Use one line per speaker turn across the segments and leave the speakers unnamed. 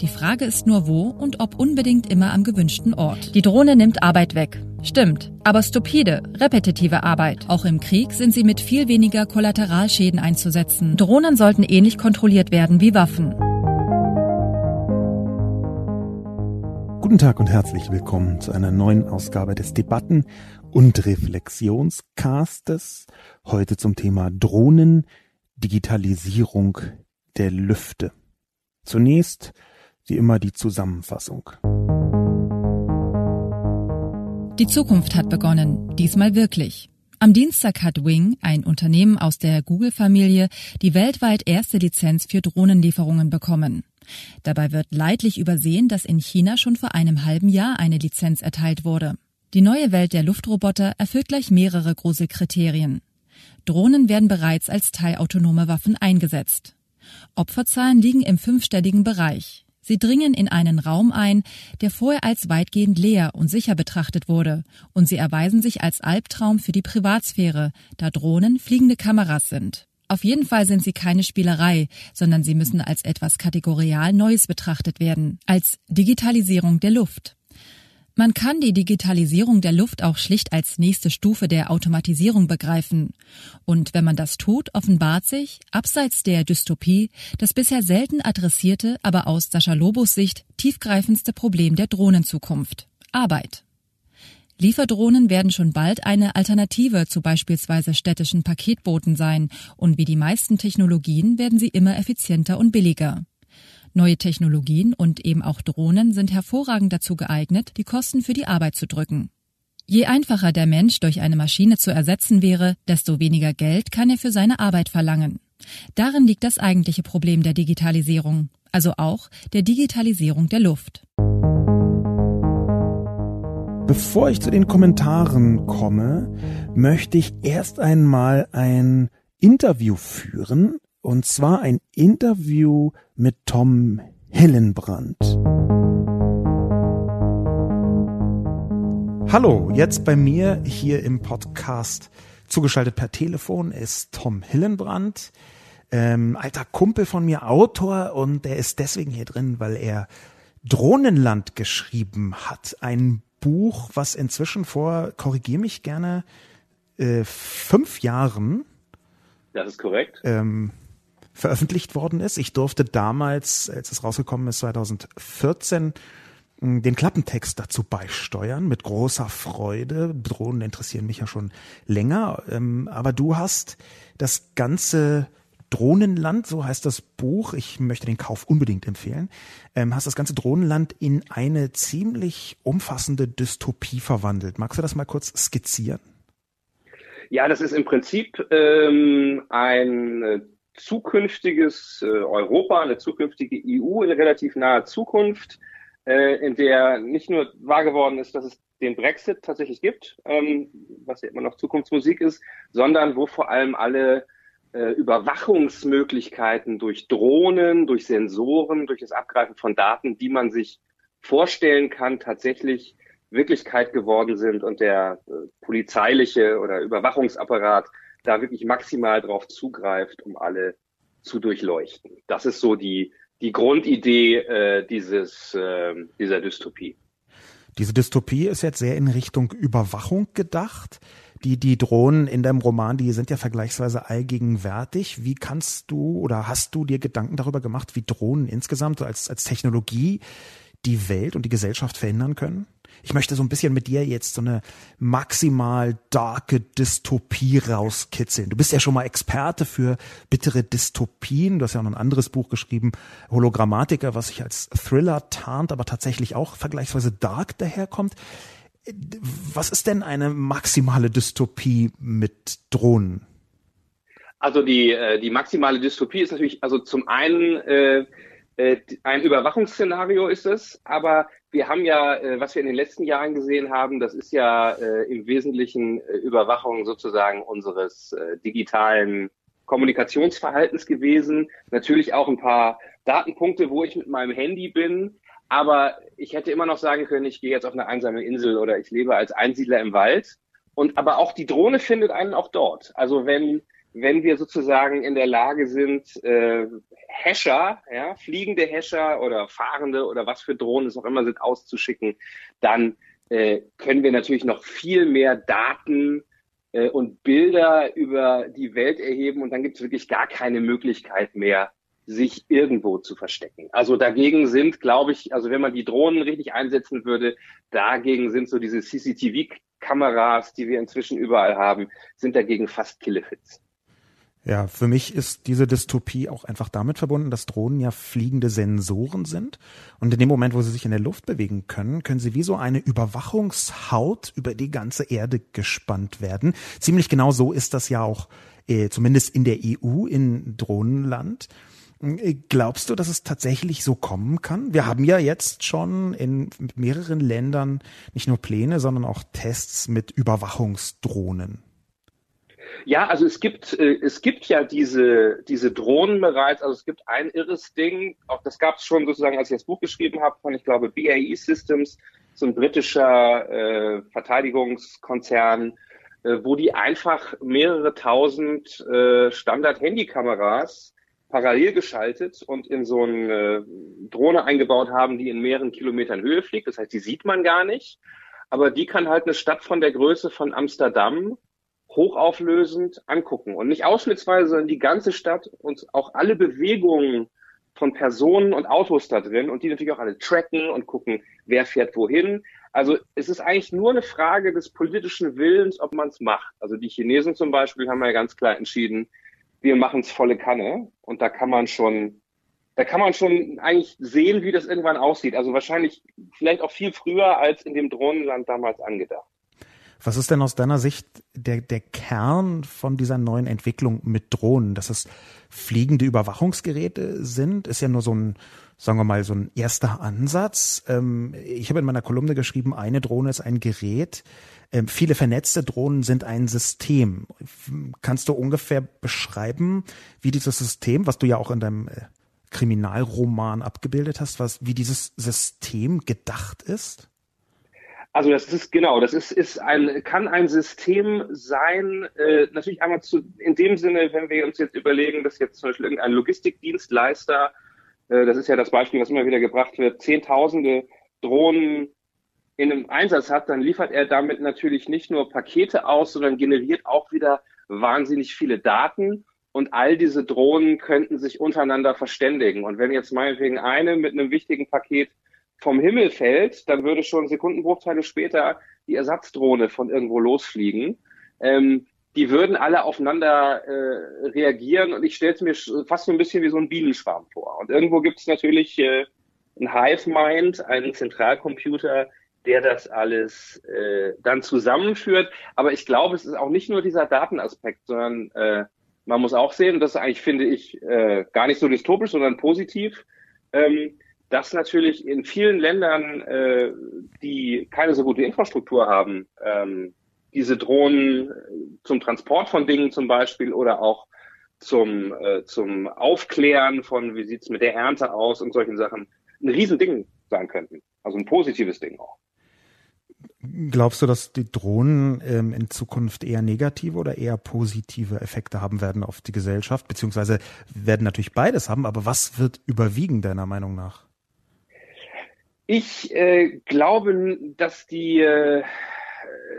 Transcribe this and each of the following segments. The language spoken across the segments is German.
Die Frage ist nur wo und ob unbedingt immer am gewünschten Ort. Die Drohne nimmt Arbeit weg. Stimmt, aber stupide, repetitive Arbeit. Auch im Krieg sind sie mit viel weniger Kollateralschäden einzusetzen. Drohnen sollten ähnlich kontrolliert werden wie Waffen.
Guten Tag und herzlich willkommen zu einer neuen Ausgabe des Debatten- und Reflexionscastes. Heute zum Thema Drohnen, Digitalisierung der Lüfte. Zunächst wie immer die Zusammenfassung.
Die Zukunft hat begonnen, diesmal wirklich. Am Dienstag hat Wing, ein Unternehmen aus der Google-Familie, die weltweit erste Lizenz für Drohnenlieferungen bekommen. Dabei wird leidlich übersehen, dass in China schon vor einem halben Jahr eine Lizenz erteilt wurde. Die neue Welt der Luftroboter erfüllt gleich mehrere große Kriterien. Drohnen werden bereits als teilautonome Waffen eingesetzt. Opferzahlen liegen im fünfstelligen Bereich. Sie dringen in einen Raum ein, der vorher als weitgehend leer und sicher betrachtet wurde, und sie erweisen sich als Albtraum für die Privatsphäre, da Drohnen fliegende Kameras sind. Auf jeden Fall sind sie keine Spielerei, sondern sie müssen als etwas kategorial Neues betrachtet werden, als Digitalisierung der Luft. Man kann die Digitalisierung der Luft auch schlicht als nächste Stufe der Automatisierung begreifen. Und wenn man das tut, offenbart sich, abseits der Dystopie, das bisher selten adressierte, aber aus Sascha Lobos Sicht tiefgreifendste Problem der Drohnenzukunft. Arbeit. Lieferdrohnen werden schon bald eine Alternative zu beispielsweise städtischen Paketbooten sein, und wie die meisten Technologien werden sie immer effizienter und billiger. Neue Technologien und eben auch Drohnen sind hervorragend dazu geeignet, die Kosten für die Arbeit zu drücken. Je einfacher der Mensch durch eine Maschine zu ersetzen wäre, desto weniger Geld kann er für seine Arbeit verlangen. Darin liegt das eigentliche Problem der Digitalisierung, also auch der Digitalisierung der Luft.
Bevor ich zu den Kommentaren komme, möchte ich erst einmal ein Interview führen und zwar ein Interview mit Tom Hillenbrand. Hallo, jetzt bei mir hier im Podcast zugeschaltet per Telefon ist Tom Hillenbrand, ähm, alter Kumpel von mir, Autor und der ist deswegen hier drin, weil er Drohnenland geschrieben hat. Ein Buch, was inzwischen vor, korrigier mich gerne, äh, fünf Jahren.
Das ist korrekt.
Ähm, veröffentlicht worden ist. Ich durfte damals, als es rausgekommen ist, 2014, den Klappentext dazu beisteuern, mit großer Freude. Drohnen interessieren mich ja schon länger. Ähm, aber du hast das ganze Drohnenland, so heißt das Buch, ich möchte den Kauf unbedingt empfehlen, ähm, hast das ganze Drohnenland in eine ziemlich umfassende Dystopie verwandelt. Magst du das mal kurz skizzieren?
Ja, das ist im Prinzip ähm, ein zukünftiges äh, Europa, eine zukünftige EU in relativ naher Zukunft, äh, in der nicht nur wahr geworden ist, dass es den Brexit tatsächlich gibt, ähm, was ja immer noch Zukunftsmusik ist, sondern wo vor allem alle äh, Überwachungsmöglichkeiten durch Drohnen, durch Sensoren, durch das Abgreifen von Daten, die man sich vorstellen kann, tatsächlich Wirklichkeit geworden sind und der polizeiliche oder Überwachungsapparat da wirklich maximal drauf zugreift, um alle zu durchleuchten. Das ist so die, die Grundidee äh, dieses, äh, dieser Dystopie.
Diese Dystopie ist jetzt sehr in Richtung Überwachung gedacht. Die, die Drohnen in deinem Roman, die sind ja vergleichsweise allgegenwärtig. Wie kannst du oder hast du dir Gedanken darüber gemacht, wie Drohnen insgesamt als, als Technologie die Welt und die Gesellschaft verändern können? Ich möchte so ein bisschen mit dir jetzt so eine maximal darke Dystopie rauskitzeln. Du bist ja schon mal Experte für bittere Dystopien. Du hast ja auch noch ein anderes Buch geschrieben, Hologrammatiker, was sich als Thriller tarnt, aber tatsächlich auch vergleichsweise dark daherkommt. Was ist denn eine maximale Dystopie mit Drohnen?
Also die, äh, die maximale Dystopie ist natürlich, also zum einen äh, äh, ein Überwachungsszenario ist es, aber wir haben ja, äh, was wir in den letzten Jahren gesehen haben, das ist ja äh, im Wesentlichen Überwachung sozusagen unseres digitalen Kommunikationsverhaltens gewesen. Natürlich auch ein paar Datenpunkte, wo ich mit meinem Handy bin. Aber ich hätte immer noch sagen können, ich gehe jetzt auf eine einsame Insel oder ich lebe als Einsiedler im Wald. Und aber auch die Drohne findet einen auch dort. Also wenn wenn wir sozusagen in der Lage sind, äh, Hescher, ja, fliegende Hescher oder fahrende oder was für Drohnen es auch immer sind, auszuschicken, dann äh, können wir natürlich noch viel mehr Daten äh, und Bilder über die Welt erheben und dann gibt es wirklich gar keine Möglichkeit mehr, sich irgendwo zu verstecken. Also dagegen sind, glaube ich, also wenn man die Drohnen richtig einsetzen würde, dagegen sind so diese CCTV-Kameras, die wir inzwischen überall haben, sind dagegen fast Killefits.
Ja, für mich ist diese Dystopie auch einfach damit verbunden, dass Drohnen ja fliegende Sensoren sind. Und in dem Moment, wo sie sich in der Luft bewegen können, können sie wie so eine Überwachungshaut über die ganze Erde gespannt werden. Ziemlich genau so ist das ja auch, äh, zumindest in der EU, in Drohnenland. Äh, glaubst du, dass es tatsächlich so kommen kann? Wir haben ja jetzt schon in mehreren Ländern nicht nur Pläne, sondern auch Tests mit Überwachungsdrohnen.
Ja, also es gibt, äh, es gibt ja diese, diese Drohnen bereits. Also es gibt ein irres Ding, auch das gab es schon sozusagen, als ich das Buch geschrieben habe, von, ich glaube, BAE Systems, so ein britischer äh, Verteidigungskonzern, äh, wo die einfach mehrere tausend äh, Standard-Handykameras parallel geschaltet und in so eine Drohne eingebaut haben, die in mehreren Kilometern Höhe fliegt. Das heißt, die sieht man gar nicht. Aber die kann halt eine Stadt von der Größe von Amsterdam hochauflösend angucken und nicht ausschnittsweise, sondern die ganze Stadt und auch alle Bewegungen von Personen und Autos da drin und die natürlich auch alle tracken und gucken, wer fährt wohin. Also es ist eigentlich nur eine Frage des politischen Willens, ob man es macht. Also die Chinesen zum Beispiel haben ja ganz klar entschieden, wir machen es volle Kanne und da kann man schon, da kann man schon eigentlich sehen, wie das irgendwann aussieht. Also wahrscheinlich vielleicht auch viel früher als in dem Drohnenland damals angedacht.
Was ist denn aus deiner Sicht der, der Kern von dieser neuen Entwicklung mit Drohnen? Dass es fliegende Überwachungsgeräte sind, ist ja nur so ein, sagen wir mal, so ein erster Ansatz. Ähm, ich habe in meiner Kolumne geschrieben, eine Drohne ist ein Gerät. Ähm, viele vernetzte Drohnen sind ein System. Kannst du ungefähr beschreiben, wie dieses System, was du ja auch in deinem äh, Kriminalroman abgebildet hast, was, wie dieses System gedacht ist?
Also das ist genau, das ist, ist ein, kann ein System sein, äh, natürlich einmal zu, in dem Sinne, wenn wir uns jetzt überlegen, dass jetzt zum Beispiel irgendein Logistikdienstleister, äh, das ist ja das Beispiel, was immer wieder gebracht wird, Zehntausende Drohnen in einem Einsatz hat, dann liefert er damit natürlich nicht nur Pakete aus, sondern generiert auch wieder wahnsinnig viele Daten und all diese Drohnen könnten sich untereinander verständigen. Und wenn jetzt meinetwegen eine mit einem wichtigen Paket vom Himmel fällt, dann würde schon Sekundenbruchteile später die Ersatzdrohne von irgendwo losfliegen. Ähm, die würden alle aufeinander äh, reagieren und ich stelle es mir fast so ein bisschen wie so ein Bienenschwarm vor. Und irgendwo gibt es natürlich äh, ein Hive-Mind, einen Zentralcomputer, der das alles äh, dann zusammenführt. Aber ich glaube, es ist auch nicht nur dieser Datenaspekt, sondern äh, man muss auch sehen, das eigentlich finde ich äh, gar nicht so dystopisch, sondern positiv, ähm, dass natürlich in vielen Ländern, äh, die keine so gute Infrastruktur haben, ähm, diese Drohnen zum Transport von Dingen zum Beispiel oder auch zum, äh, zum Aufklären von, wie sieht's mit der Ernte aus und solchen Sachen, ein Riesending sein könnten. Also ein positives Ding auch.
Glaubst du, dass die Drohnen ähm, in Zukunft eher negative oder eher positive Effekte haben werden auf die Gesellschaft? Beziehungsweise werden natürlich beides haben, aber was wird überwiegen deiner Meinung nach?
Ich äh, glaube, dass die, äh,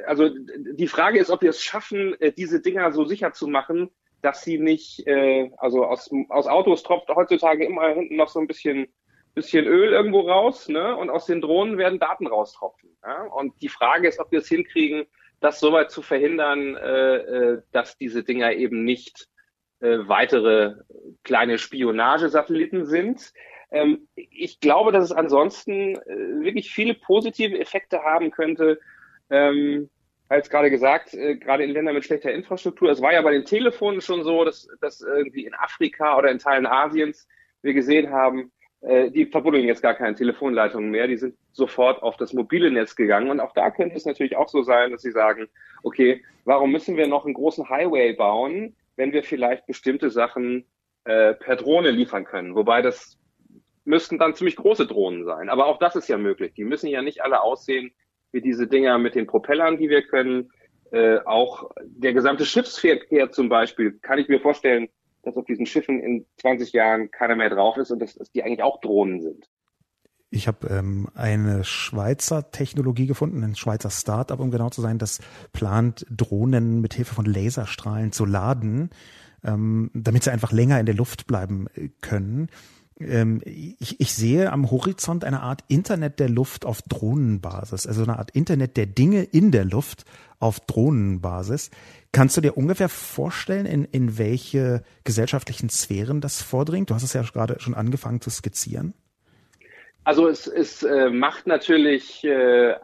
also die Frage ist, ob wir es schaffen, äh, diese Dinger so sicher zu machen, dass sie nicht, äh, also aus, aus Autos tropft heutzutage immer hinten noch so ein bisschen, bisschen Öl irgendwo raus, ne? Und aus den Drohnen werden Daten raustropfen. Ja? Und die Frage ist, ob wir es hinkriegen, das soweit zu verhindern, äh, äh, dass diese Dinger eben nicht äh, weitere kleine Spionagesatelliten sind. Ähm, ich glaube, dass es ansonsten äh, wirklich viele positive Effekte haben könnte. Ähm, als gerade gesagt, äh, gerade in Ländern mit schlechter Infrastruktur. Es war ja bei den Telefonen schon so, dass, dass irgendwie in Afrika oder in Teilen Asiens wir gesehen haben, äh, die verbuddeln jetzt gar keine Telefonleitungen mehr, die sind sofort auf das mobile Netz gegangen. Und auch da könnte es natürlich auch so sein, dass sie sagen, okay, warum müssen wir noch einen großen Highway bauen, wenn wir vielleicht bestimmte Sachen äh, per Drohne liefern können. Wobei das müssten dann ziemlich große Drohnen sein. Aber auch das ist ja möglich. Die müssen ja nicht alle aussehen wie diese Dinger mit den Propellern, die wir können. Äh, auch der gesamte Schiffsverkehr zum Beispiel, kann ich mir vorstellen, dass auf diesen Schiffen in 20 Jahren keiner mehr drauf ist und dass, dass die eigentlich auch Drohnen sind.
Ich habe ähm, eine Schweizer Technologie gefunden, ein Schweizer Start-up, um genau zu sein, das plant, Drohnen mit Hilfe von Laserstrahlen zu laden, ähm, damit sie einfach länger in der Luft bleiben äh, können. Ähm, ich, ich sehe am Horizont eine Art Internet der Luft auf Drohnenbasis, also eine Art Internet der Dinge in der Luft auf Drohnenbasis. Kannst du dir ungefähr vorstellen, in, in welche gesellschaftlichen Sphären das vordringt? Du hast es ja gerade schon angefangen zu skizzieren.
Also es, es äh, macht natürlich äh,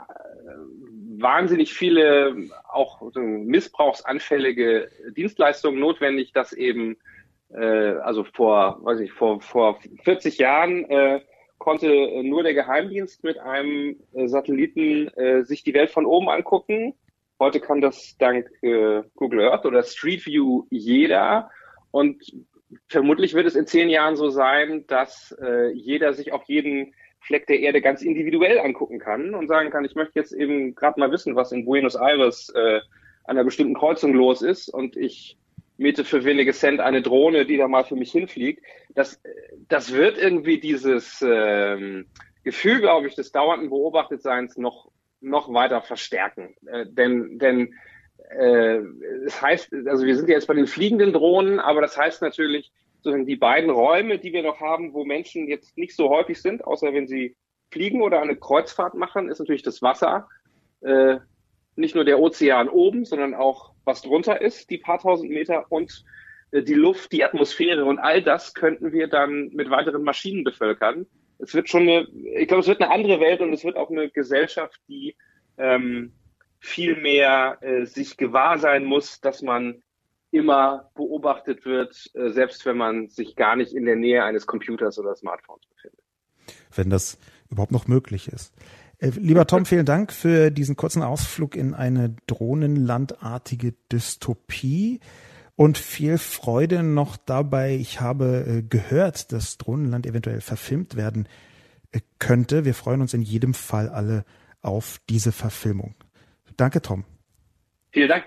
wahnsinnig viele auch so missbrauchsanfällige Dienstleistungen notwendig, dass eben äh, also vor, weiß ich, vor vor 40 Jahren äh, konnte nur der Geheimdienst mit einem äh, Satelliten äh, sich die Welt von oben angucken. Heute kann das dank äh, Google Earth oder Street View jeder und vermutlich wird es in zehn Jahren so sein, dass äh, jeder sich auf jeden Fleck der Erde ganz individuell angucken kann und sagen kann, ich möchte jetzt eben gerade mal wissen, was in Buenos Aires äh, an einer bestimmten Kreuzung los ist und ich miete für wenige Cent eine Drohne, die da mal für mich hinfliegt. Das, das wird irgendwie dieses ähm, Gefühl, glaube ich, des dauernden Beobachtetseins noch, noch weiter verstärken. Äh, denn denn äh, es heißt, also wir sind jetzt bei den fliegenden Drohnen, aber das heißt natürlich, sozusagen die beiden Räume, die wir noch haben, wo Menschen jetzt nicht so häufig sind, außer wenn sie fliegen oder eine Kreuzfahrt machen, ist natürlich das Wasser. Äh, nicht nur der Ozean oben, sondern auch was drunter ist, die paar tausend Meter und äh, die Luft, die Atmosphäre und all das könnten wir dann mit weiteren Maschinen bevölkern. Es wird schon eine, ich glaube, es wird eine andere Welt und es wird auch eine Gesellschaft, die ähm, viel mehr äh, sich gewahr sein muss, dass man immer beobachtet wird, äh, selbst wenn man sich gar nicht in der Nähe eines Computers oder Smartphones befindet.
Wenn das überhaupt noch möglich ist. Äh, lieber Tom, vielen Dank für diesen kurzen Ausflug in eine drohnenlandartige Dystopie und viel Freude noch dabei. Ich habe äh, gehört, dass Drohnenland eventuell verfilmt werden könnte. Wir freuen uns in jedem Fall alle auf diese Verfilmung. Danke, Tom.
Vielen Dank.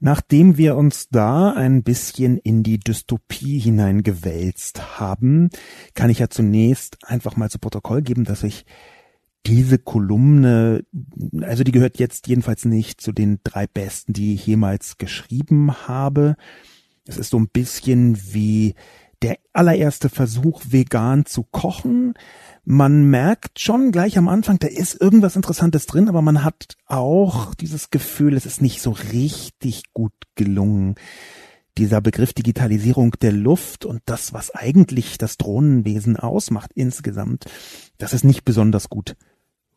Nachdem wir uns da ein bisschen in die Dystopie hineingewälzt haben, kann ich ja zunächst einfach mal zu Protokoll geben, dass ich diese Kolumne, also die gehört jetzt jedenfalls nicht zu den drei besten, die ich jemals geschrieben habe. Es ist so ein bisschen wie der allererste Versuch, vegan zu kochen man merkt schon gleich am Anfang, da ist irgendwas Interessantes drin, aber man hat auch dieses Gefühl, es ist nicht so richtig gut gelungen. Dieser Begriff Digitalisierung der Luft und das, was eigentlich das Drohnenwesen ausmacht insgesamt, das ist nicht besonders gut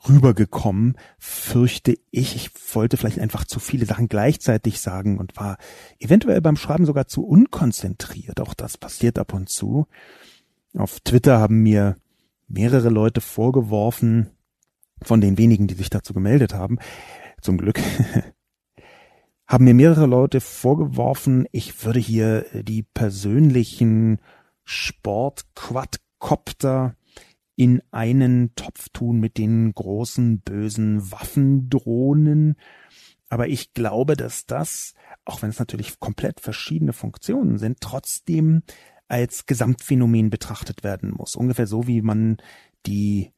rübergekommen, fürchte ich. Ich wollte vielleicht einfach zu viele Sachen gleichzeitig sagen und war eventuell beim Schreiben sogar zu unkonzentriert. Auch das passiert ab und zu. Auf Twitter haben mir mehrere Leute vorgeworfen, von den wenigen, die sich dazu gemeldet haben, zum Glück, haben mir mehrere Leute vorgeworfen, ich würde hier die persönlichen Sport-Quadcopter in einen Topf tun mit den großen bösen Waffendrohnen. Aber ich glaube, dass das, auch wenn es natürlich komplett verschiedene Funktionen sind, trotzdem als Gesamtphänomen betrachtet werden muss. Ungefähr so, wie man die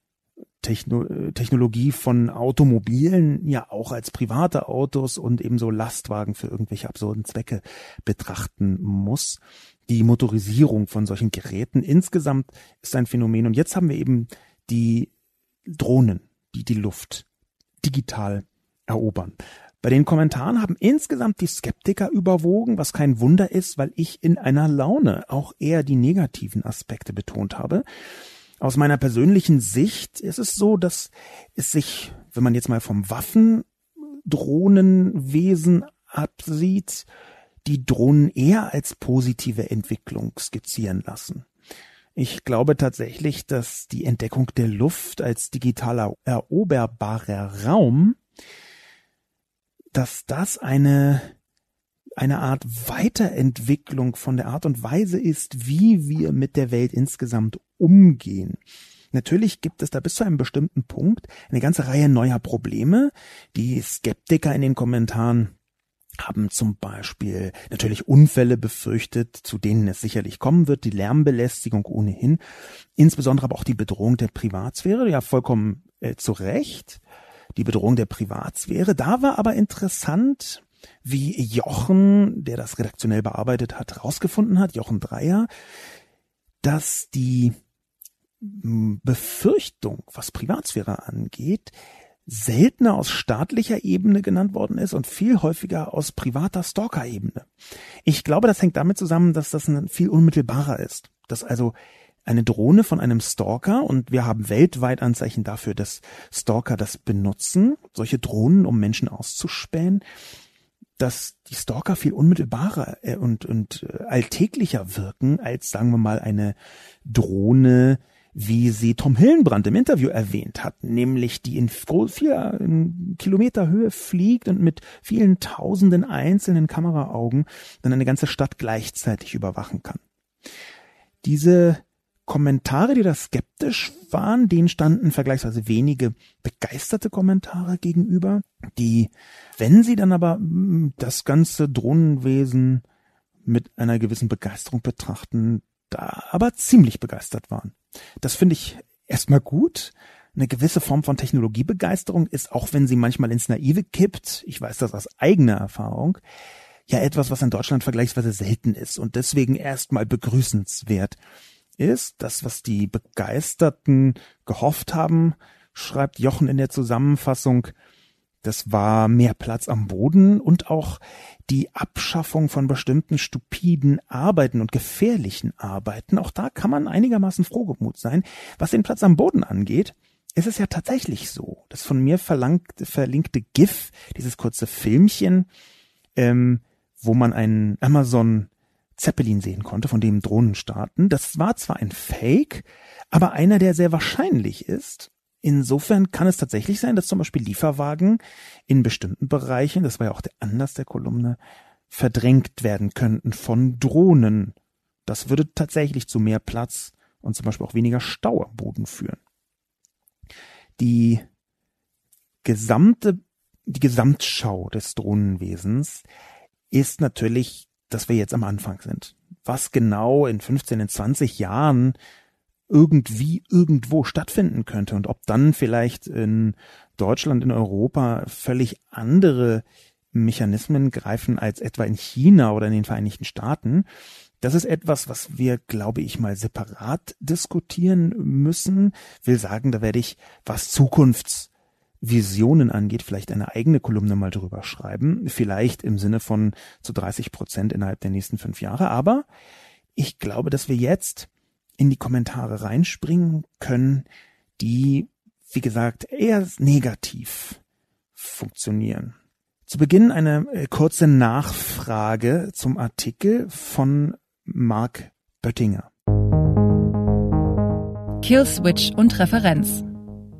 Techno Technologie von Automobilen ja auch als private Autos und ebenso Lastwagen für irgendwelche absurden Zwecke betrachten muss. Die Motorisierung von solchen Geräten insgesamt ist ein Phänomen. Und jetzt haben wir eben die Drohnen, die die Luft digital erobern. Bei den Kommentaren haben insgesamt die Skeptiker überwogen, was kein Wunder ist, weil ich in einer Laune auch eher die negativen Aspekte betont habe. Aus meiner persönlichen Sicht ist es so, dass es sich, wenn man jetzt mal vom Waffendrohnenwesen absieht, die Drohnen eher als positive Entwicklung skizzieren lassen. Ich glaube tatsächlich, dass die Entdeckung der Luft als digitaler eroberbarer Raum dass das eine eine Art Weiterentwicklung von der Art und Weise ist, wie wir mit der Welt insgesamt umgehen. Natürlich gibt es da bis zu einem bestimmten Punkt eine ganze Reihe neuer Probleme. Die Skeptiker in den Kommentaren haben zum Beispiel natürlich Unfälle befürchtet, zu denen es sicherlich kommen wird, die Lärmbelästigung ohnehin, insbesondere aber auch die Bedrohung der Privatsphäre, ja vollkommen äh, zu Recht, die Bedrohung der Privatsphäre. Da war aber interessant, wie Jochen, der das redaktionell bearbeitet hat, herausgefunden hat, Jochen Dreier, dass die Befürchtung, was Privatsphäre angeht, seltener aus staatlicher Ebene genannt worden ist und viel häufiger aus privater Stalker-Ebene. Ich glaube, das hängt damit zusammen, dass das viel unmittelbarer ist. Dass also eine Drohne von einem Stalker und wir haben weltweit Anzeichen dafür, dass Stalker das benutzen, solche Drohnen, um Menschen auszuspähen, dass die Stalker viel unmittelbarer äh, und, und äh, alltäglicher wirken als, sagen wir mal, eine Drohne, wie sie Tom Hillenbrand im Interview erwähnt hat, nämlich die in vier Kilometer Höhe fliegt und mit vielen tausenden einzelnen Kameraaugen dann eine ganze Stadt gleichzeitig überwachen kann. Diese Kommentare, die da skeptisch waren, denen standen vergleichsweise wenige begeisterte Kommentare gegenüber, die, wenn sie dann aber hm, das ganze Drohnenwesen mit einer gewissen Begeisterung betrachten, da aber ziemlich begeistert waren. Das finde ich erstmal gut. Eine gewisse Form von Technologiebegeisterung ist, auch wenn sie manchmal ins Naive kippt, ich weiß das aus eigener Erfahrung, ja etwas, was in Deutschland vergleichsweise selten ist und deswegen erstmal begrüßenswert ist. Das, was die Begeisterten gehofft haben, schreibt Jochen in der Zusammenfassung, das war mehr Platz am Boden und auch die Abschaffung von bestimmten stupiden Arbeiten und gefährlichen Arbeiten. Auch da kann man einigermaßen frohgemut sein. Was den Platz am Boden angeht, ist es ja tatsächlich so. Das von mir verlangte, verlinkte GIF, dieses kurze Filmchen, ähm, wo man einen Amazon Zeppelin sehen konnte, von dem Drohnen starten. Das war zwar ein Fake, aber einer, der sehr wahrscheinlich ist. Insofern kann es tatsächlich sein, dass zum Beispiel Lieferwagen in bestimmten Bereichen, das war ja auch der Anlass der Kolumne, verdrängt werden könnten von Drohnen. Das würde tatsächlich zu mehr Platz und zum Beispiel auch weniger Stau am Boden führen. Die gesamte, die Gesamtschau des Drohnenwesens ist natürlich, dass wir jetzt am Anfang sind. Was genau in 15, in 20 Jahren irgendwie irgendwo stattfinden könnte und ob dann vielleicht in Deutschland, in Europa völlig andere Mechanismen greifen als etwa in China oder in den Vereinigten Staaten. Das ist etwas, was wir, glaube ich, mal separat diskutieren müssen. Will sagen, da werde ich, was Zukunftsvisionen angeht, vielleicht eine eigene Kolumne mal drüber schreiben. Vielleicht im Sinne von zu 30 Prozent innerhalb der nächsten fünf Jahre. Aber ich glaube, dass wir jetzt in die Kommentare reinspringen können, die, wie gesagt, eher negativ funktionieren. Zu Beginn eine äh, kurze Nachfrage zum Artikel von Mark Böttinger.
Killswitch und Referenz.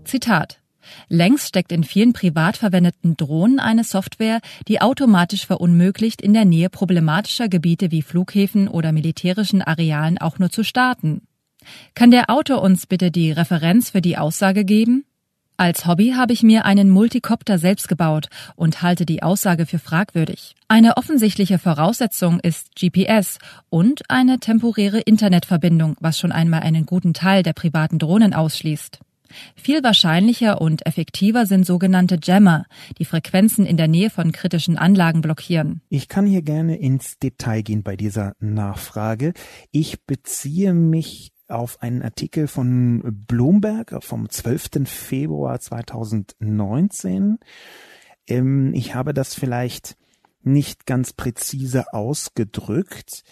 Zitat. Längst steckt in vielen privat verwendeten Drohnen eine Software, die automatisch verunmöglicht, in der Nähe problematischer Gebiete wie Flughäfen oder militärischen Arealen auch nur zu starten. Kann der Autor uns bitte die Referenz für die Aussage geben? Als Hobby habe ich mir einen Multicopter selbst gebaut und halte die Aussage für fragwürdig. Eine offensichtliche Voraussetzung ist GPS und eine temporäre Internetverbindung, was schon einmal einen guten Teil der privaten Drohnen ausschließt. Viel wahrscheinlicher und effektiver sind sogenannte Jammer, die Frequenzen in der Nähe von kritischen Anlagen blockieren.
Ich kann hier gerne ins Detail gehen bei dieser Nachfrage. Ich beziehe mich auf einen Artikel von Bloomberg vom 12. Februar 2019. Ähm, ich habe das vielleicht nicht ganz präzise ausgedrückt,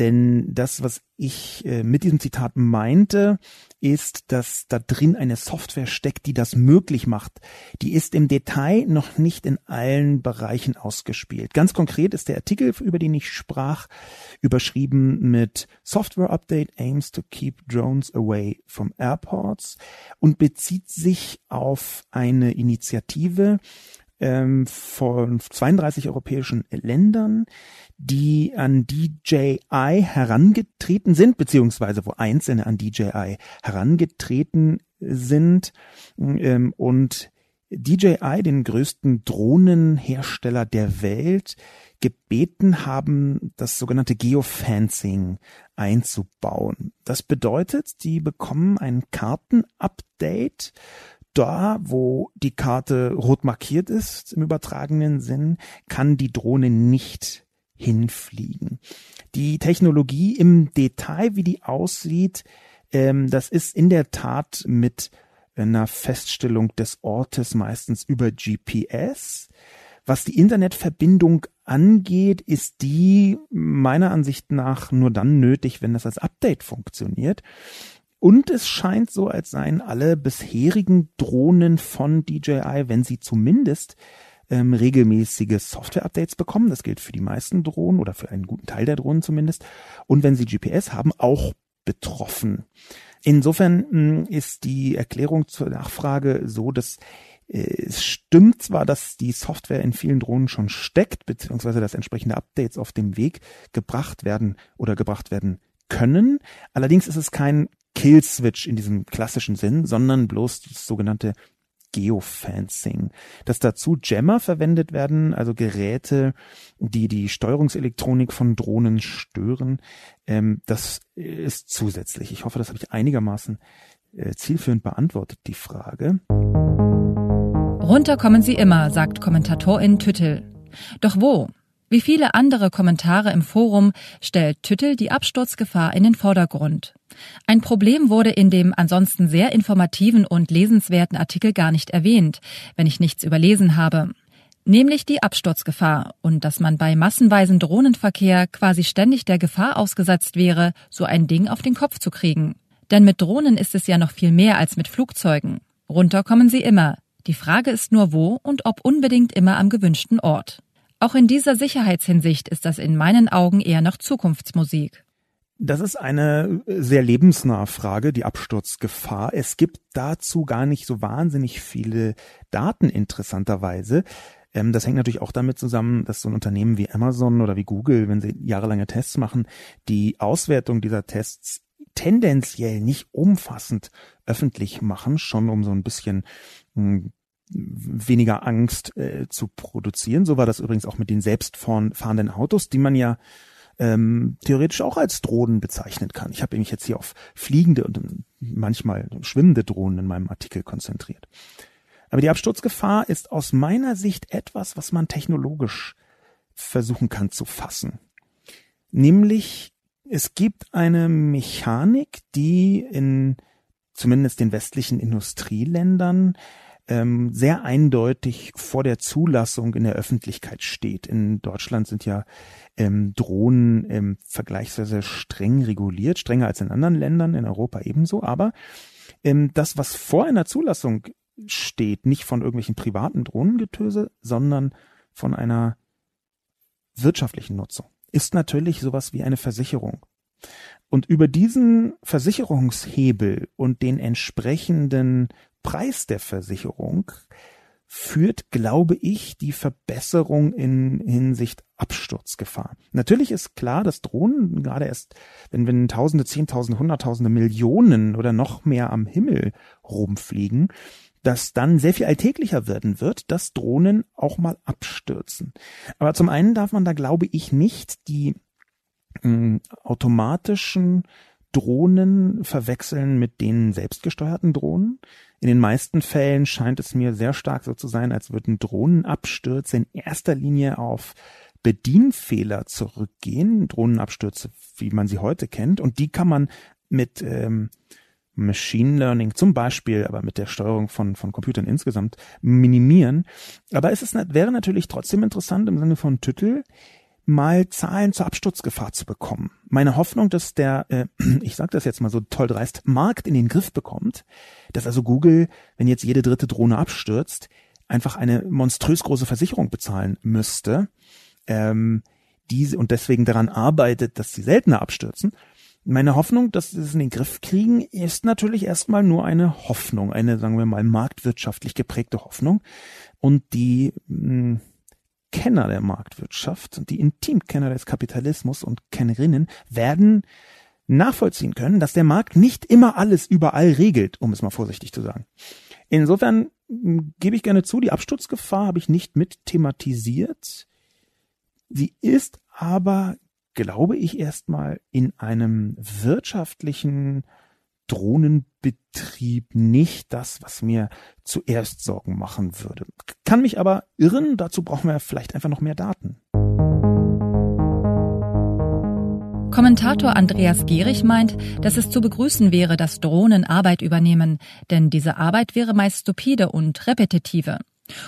denn das, was ich äh, mit diesem Zitat meinte, ist, dass da drin eine Software steckt, die das möglich macht. Die ist im Detail noch nicht in allen Bereichen ausgespielt. Ganz konkret ist der Artikel, über den ich sprach, überschrieben mit Software Update aims to keep drones away from airports und bezieht sich auf eine Initiative, ähm, von 32 europäischen Ländern, die an DJI herangetreten sind, beziehungsweise wo Einzelne an DJI herangetreten sind ähm, und DJI, den größten Drohnenhersteller der Welt, gebeten haben, das sogenannte Geofencing einzubauen. Das bedeutet, die bekommen ein Kartenupdate. Da, wo die Karte rot markiert ist, im übertragenen Sinn, kann die Drohne nicht hinfliegen. Die Technologie im Detail, wie die aussieht, ähm, das ist in der Tat mit einer Feststellung des Ortes meistens über GPS. Was die Internetverbindung angeht, ist die meiner Ansicht nach nur dann nötig, wenn das als Update funktioniert. Und es scheint so, als seien alle bisherigen Drohnen von DJI, wenn sie zumindest ähm, regelmäßige Software-Updates bekommen, das gilt für die meisten Drohnen oder für einen guten Teil der Drohnen zumindest, und wenn sie GPS haben, auch betroffen. Insofern hm, ist die Erklärung zur Nachfrage so, dass äh, es stimmt zwar, dass die Software in vielen Drohnen schon steckt, beziehungsweise dass entsprechende Updates auf dem Weg gebracht werden oder gebracht werden können. Allerdings ist es kein Kill-Switch in diesem klassischen Sinn, sondern bloß das sogenannte Geofencing, dass dazu Jammer verwendet werden, also Geräte, die die Steuerungselektronik von Drohnen stören. Ähm, das ist zusätzlich. Ich hoffe, das habe ich einigermaßen äh, zielführend beantwortet, die Frage.
Runter kommen sie immer, sagt Kommentatorin Tüttel. Doch wo? Wie viele andere Kommentare im Forum stellt Tüttel die Absturzgefahr in den Vordergrund. Ein Problem wurde in dem ansonsten sehr informativen und lesenswerten Artikel gar nicht erwähnt, wenn ich nichts überlesen habe. Nämlich die Absturzgefahr und dass man bei massenweisen Drohnenverkehr quasi ständig der Gefahr ausgesetzt wäre, so ein Ding auf den Kopf zu kriegen. Denn mit Drohnen ist es ja noch viel mehr als mit Flugzeugen. Runter kommen sie immer. Die Frage ist nur wo und ob unbedingt immer am gewünschten Ort. Auch in dieser Sicherheitshinsicht ist das in meinen Augen eher noch Zukunftsmusik.
Das ist eine sehr lebensnahe Frage, die Absturzgefahr. Es gibt dazu gar nicht so wahnsinnig viele Daten interessanterweise. Ähm, das hängt natürlich auch damit zusammen, dass so ein Unternehmen wie Amazon oder wie Google, wenn sie jahrelange Tests machen, die Auswertung dieser Tests tendenziell nicht umfassend öffentlich machen, schon um so ein bisschen hm, weniger Angst äh, zu produzieren. So war das übrigens auch mit den selbstfahrenden Autos, die man ja ähm, theoretisch auch als Drohnen bezeichnen kann. Ich habe mich jetzt hier auf fliegende und manchmal schwimmende Drohnen in meinem Artikel konzentriert. Aber die Absturzgefahr ist aus meiner Sicht etwas, was man technologisch versuchen kann zu fassen. Nämlich, es gibt eine Mechanik, die in zumindest den westlichen Industrieländern ähm, sehr eindeutig vor der Zulassung in der Öffentlichkeit steht. In Deutschland sind ja ähm, Drohnen ähm, vergleichsweise streng reguliert, strenger als in anderen Ländern, in Europa ebenso. Aber ähm, das, was vor einer Zulassung steht, nicht von irgendwelchen privaten Drohnengetöse, sondern von einer wirtschaftlichen Nutzung, ist natürlich sowas wie eine Versicherung. Und über diesen Versicherungshebel und den entsprechenden Preis der Versicherung führt, glaube ich, die Verbesserung in Hinsicht Absturzgefahr. Natürlich ist klar, dass Drohnen gerade erst, wenn, wenn Tausende, Zehntausende, Hunderttausende, Millionen oder noch mehr am Himmel rumfliegen, dass dann sehr viel alltäglicher werden wird, dass Drohnen auch mal abstürzen. Aber zum einen darf man da, glaube ich, nicht die äh, automatischen Drohnen verwechseln mit den selbstgesteuerten Drohnen. In den meisten Fällen scheint es mir sehr stark so zu sein, als würden Drohnenabstürze in erster Linie auf Bedienfehler zurückgehen, Drohnenabstürze, wie man sie heute kennt, und die kann man mit ähm, Machine Learning zum Beispiel, aber mit der Steuerung von, von Computern insgesamt minimieren. Aber es ist, wäre natürlich trotzdem interessant im Sinne von Tüttel, mal Zahlen zur Absturzgefahr zu bekommen. Meine Hoffnung, dass der, äh, ich sage das jetzt mal so toll dreist, Markt in den Griff bekommt, dass also Google, wenn jetzt jede dritte Drohne abstürzt, einfach eine monströs große Versicherung bezahlen müsste, ähm, diese und deswegen daran arbeitet, dass sie seltener abstürzen. Meine Hoffnung, dass wir es in den Griff kriegen, ist natürlich erstmal nur eine Hoffnung, eine, sagen wir mal, marktwirtschaftlich geprägte Hoffnung. Und die mh, hm, Kenner der Marktwirtschaft und die Intimkenner des Kapitalismus und Kennerinnen werden nachvollziehen können, dass der Markt nicht immer alles überall regelt, um es mal vorsichtig zu sagen. Insofern hm, gebe ich gerne zu, die Absturzgefahr habe ich nicht mit thematisiert. Sie ist aber glaube ich, erstmal in einem wirtschaftlichen Drohnenbetrieb nicht das, was mir zuerst Sorgen machen würde. Kann mich aber irren, dazu brauchen wir vielleicht einfach noch mehr Daten.
Kommentator Andreas Gehrig meint, dass es zu begrüßen wäre, dass Drohnen Arbeit übernehmen, denn diese Arbeit wäre meist stupide und repetitive.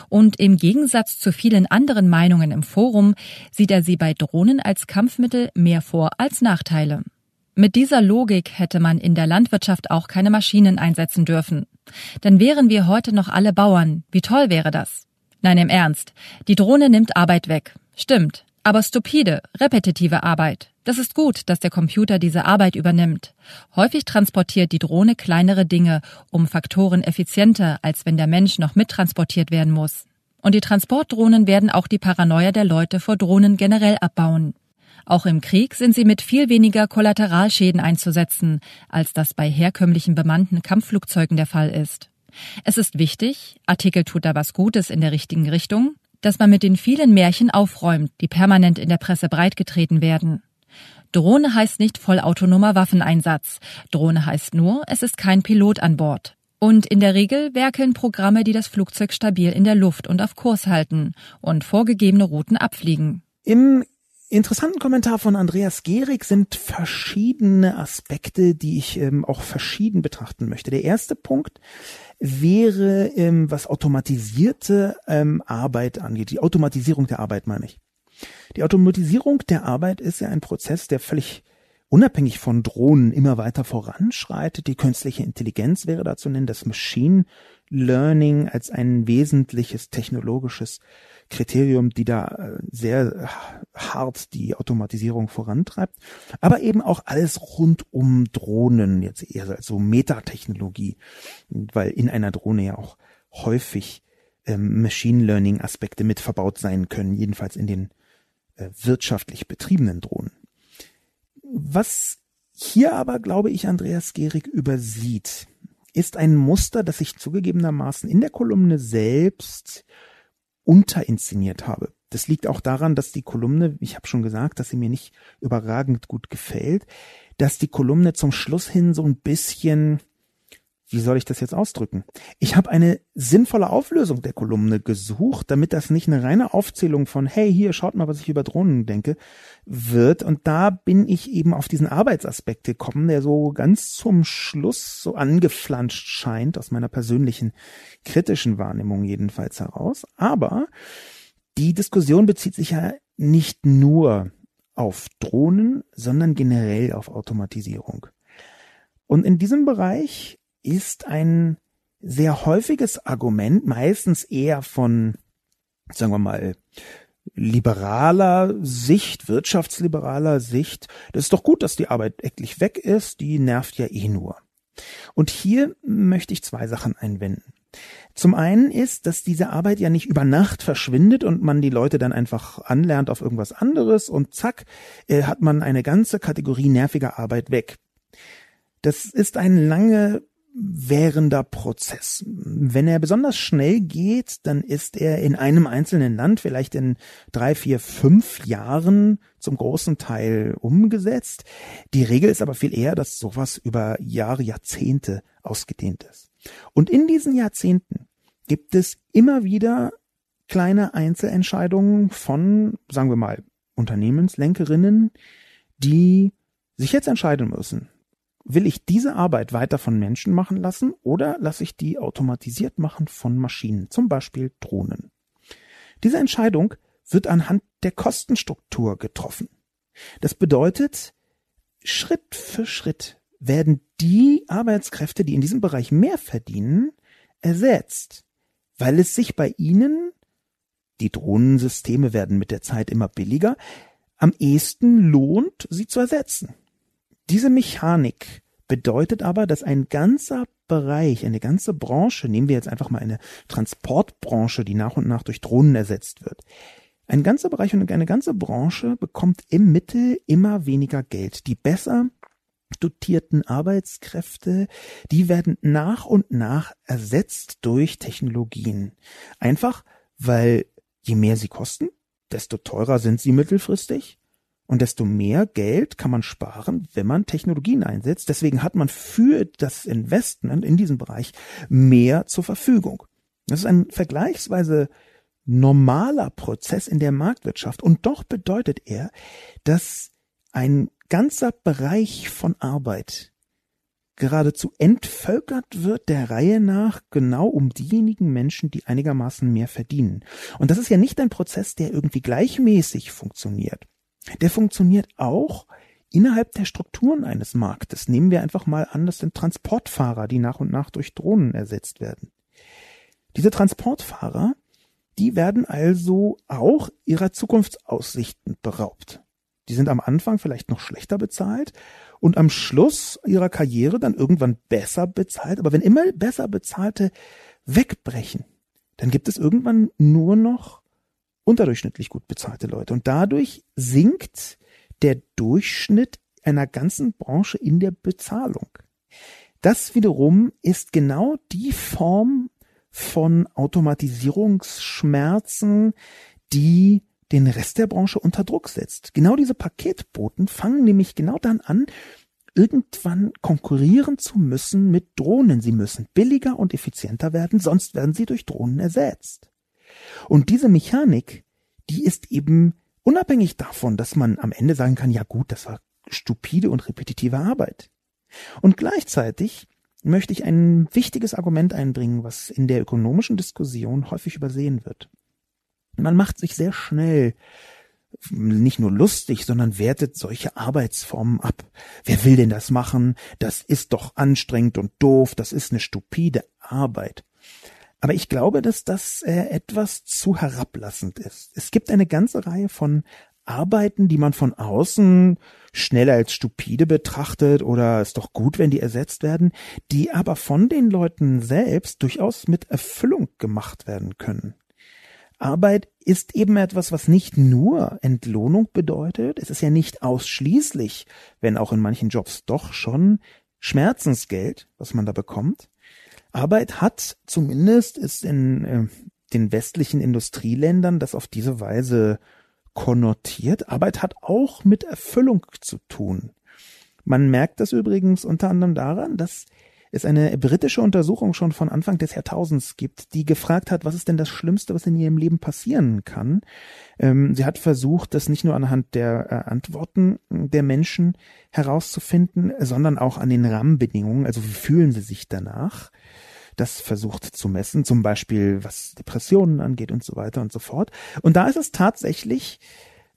Und im Gegensatz zu vielen anderen Meinungen im Forum sieht er sie bei Drohnen als Kampfmittel mehr vor als Nachteile. Mit dieser Logik hätte man in der Landwirtschaft auch keine Maschinen einsetzen dürfen. Dann wären wir heute noch alle Bauern. Wie toll wäre das? Nein, im Ernst. Die Drohne nimmt Arbeit weg. Stimmt. Aber stupide, repetitive Arbeit. Das ist gut, dass der Computer diese Arbeit übernimmt. Häufig transportiert die Drohne kleinere Dinge um Faktoren effizienter, als wenn der Mensch noch mittransportiert werden muss. Und die Transportdrohnen werden auch die Paranoia der Leute vor Drohnen generell abbauen. Auch im Krieg sind sie mit viel weniger Kollateralschäden einzusetzen, als das bei herkömmlichen bemannten Kampfflugzeugen der Fall ist. Es ist wichtig, Artikel tut da was Gutes in der richtigen Richtung, dass man mit den vielen Märchen aufräumt, die permanent in der Presse breitgetreten werden. Drohne heißt nicht vollautonomer Waffeneinsatz. Drohne heißt nur, es ist kein Pilot an Bord. Und in der Regel werkeln Programme, die das Flugzeug stabil in der Luft und auf Kurs halten und vorgegebene Routen abfliegen.
Im interessanten Kommentar von Andreas Gehrig sind verschiedene Aspekte, die ich ähm, auch verschieden betrachten möchte. Der erste Punkt wäre, ähm, was automatisierte ähm, Arbeit angeht, die Automatisierung der Arbeit meine ich. Die Automatisierung der Arbeit ist ja ein Prozess, der völlig unabhängig von Drohnen immer weiter voranschreitet. Die künstliche Intelligenz wäre dazu nennen, das Machine Learning als ein wesentliches technologisches Kriterium, die da äh, sehr hart die Automatisierung vorantreibt, aber eben auch alles rund um Drohnen, jetzt eher als so Metatechnologie, weil in einer Drohne ja auch häufig ähm, Machine Learning Aspekte mit verbaut sein können, jedenfalls in den äh, wirtschaftlich betriebenen Drohnen. Was hier aber, glaube ich, Andreas Gehrig übersieht, ist ein Muster, das ich zugegebenermaßen in der Kolumne selbst unterinszeniert habe. Das liegt auch daran, dass die Kolumne, ich habe schon gesagt, dass sie mir nicht überragend gut gefällt, dass die Kolumne zum Schluss hin so ein bisschen wie soll ich das jetzt ausdrücken? Ich habe eine sinnvolle Auflösung der Kolumne gesucht, damit das nicht eine reine Aufzählung von, hey, hier, schaut mal, was ich über Drohnen denke, wird. Und da bin ich eben auf diesen Arbeitsaspekt gekommen, der so ganz zum Schluss so angeflanscht scheint, aus meiner persönlichen kritischen Wahrnehmung jedenfalls heraus. Aber die Diskussion bezieht sich ja nicht nur auf Drohnen, sondern generell auf Automatisierung. Und in diesem Bereich ist ein sehr häufiges Argument, meistens eher von, sagen wir mal, liberaler Sicht, wirtschaftsliberaler Sicht. Das ist doch gut, dass die Arbeit endlich weg ist, die nervt ja eh nur. Und hier möchte ich zwei Sachen einwenden. Zum einen ist, dass diese Arbeit ja nicht über Nacht verschwindet und man die Leute dann einfach anlernt auf irgendwas anderes und zack, äh, hat man eine ganze Kategorie nerviger Arbeit weg. Das ist ein lange währender Prozess. Wenn er besonders schnell geht, dann ist er in einem einzelnen Land vielleicht in drei, vier, fünf Jahren zum großen Teil umgesetzt. Die Regel ist aber viel eher, dass sowas über Jahre, Jahrzehnte ausgedehnt ist. Und in diesen Jahrzehnten gibt es immer wieder kleine Einzelentscheidungen von, sagen wir mal, Unternehmenslenkerinnen, die sich jetzt entscheiden müssen will ich diese Arbeit weiter von Menschen machen lassen oder lasse ich die automatisiert machen von Maschinen, zum Beispiel Drohnen? Diese Entscheidung wird anhand der Kostenstruktur getroffen. Das bedeutet, Schritt für Schritt werden die Arbeitskräfte, die in diesem Bereich mehr verdienen, ersetzt, weil es sich bei ihnen, die Drohnensysteme werden mit der Zeit immer billiger, am ehesten lohnt, sie zu ersetzen Diese Mechanik bedeutet aber, dass ein ganzer Bereich, eine ganze Branche, nehmen wir jetzt einfach mal eine Transportbranche, die nach und nach durch Drohnen ersetzt wird. Ein ganzer Bereich und eine ganze Branche bekommt im Mittel immer weniger Geld. Die besser dotierten Arbeitskräfte, die werden nach und nach ersetzt durch Technologien. Einfach, weil je mehr sie kosten, desto teurer sind sie mittelfristig und desto mehr Geld kann man sparen, wenn man Technologien einsetzt. Deswegen hat man für das Investment in diesem Bereich mehr zur Verfügung. Das ist ein vergleichsweise normaler Prozess in der Marktwirtschaft. Und doch bedeutet er, dass ein ganzer Bereich von Arbeit geradezu entvölkert wird der Reihe nach genau um diejenigen Menschen, die einigermaßen mehr verdienen. Und das ist ja nicht ein Prozess, der irgendwie gleichmäßig funktioniert. Der funktioniert auch innerhalb der Strukturen eines Marktes. Nehmen wir einfach mal an, das sind Transportfahrer, die nach und nach durch Drohnen ersetzt werden. Diese Transportfahrer, die werden also auch ihrer Zukunftsaussichten beraubt. Die sind am Anfang vielleicht noch schlechter bezahlt und am Schluss ihrer Karriere dann irgendwann besser bezahlt. Aber wenn immer besser bezahlte wegbrechen, dann gibt es irgendwann nur noch unterdurchschnittlich gut bezahlte Leute. Und dadurch sinkt der Durchschnitt einer ganzen Branche in der Bezahlung. Das wiederum ist genau die Form von Automatisierungsschmerzen, die den Rest der Branche unter Druck setzt. Genau diese Paketboten fangen nämlich genau dann an, irgendwann konkurrieren zu müssen mit Drohnen. Sie müssen billiger und effizienter werden, sonst werden sie durch Drohnen ersetzt. Und diese Mechanik, die ist eben unabhängig davon, dass man am Ende sagen kann, ja gut, das war stupide und repetitive Arbeit. Und gleichzeitig möchte ich ein wichtiges Argument einbringen, was in der ökonomischen Diskussion häufig übersehen wird. Man macht sich sehr schnell nicht nur lustig, sondern wertet solche Arbeitsformen ab. Wer will denn das machen? Das ist doch anstrengend und doof, das ist eine stupide Arbeit. Aber ich glaube, dass das äh, etwas zu herablassend ist. Es gibt eine ganze Reihe von Arbeiten, die man von außen schnell als stupide betrachtet oder ist doch gut, wenn die ersetzt werden, die aber von den Leuten selbst durchaus mit Erfüllung gemacht werden können. Arbeit ist eben etwas, was nicht nur Entlohnung bedeutet. Es ist ja nicht ausschließlich, wenn auch in manchen Jobs doch schon Schmerzensgeld, was man da bekommt. Arbeit hat zumindest ist in äh, den westlichen Industrieländern das auf diese Weise konnotiert. Arbeit hat auch mit Erfüllung zu tun. Man merkt das übrigens unter anderem daran, dass es eine britische Untersuchung schon von Anfang des Jahrtausends gibt, die gefragt hat, was ist denn das Schlimmste, was in ihrem Leben passieren kann. Ähm, sie hat versucht, das nicht nur anhand der äh, Antworten der Menschen herauszufinden, sondern auch an den Rahmenbedingungen, also wie fühlen sie sich danach. Das versucht zu messen, zum Beispiel was Depressionen angeht und so weiter und so fort. Und da ist es tatsächlich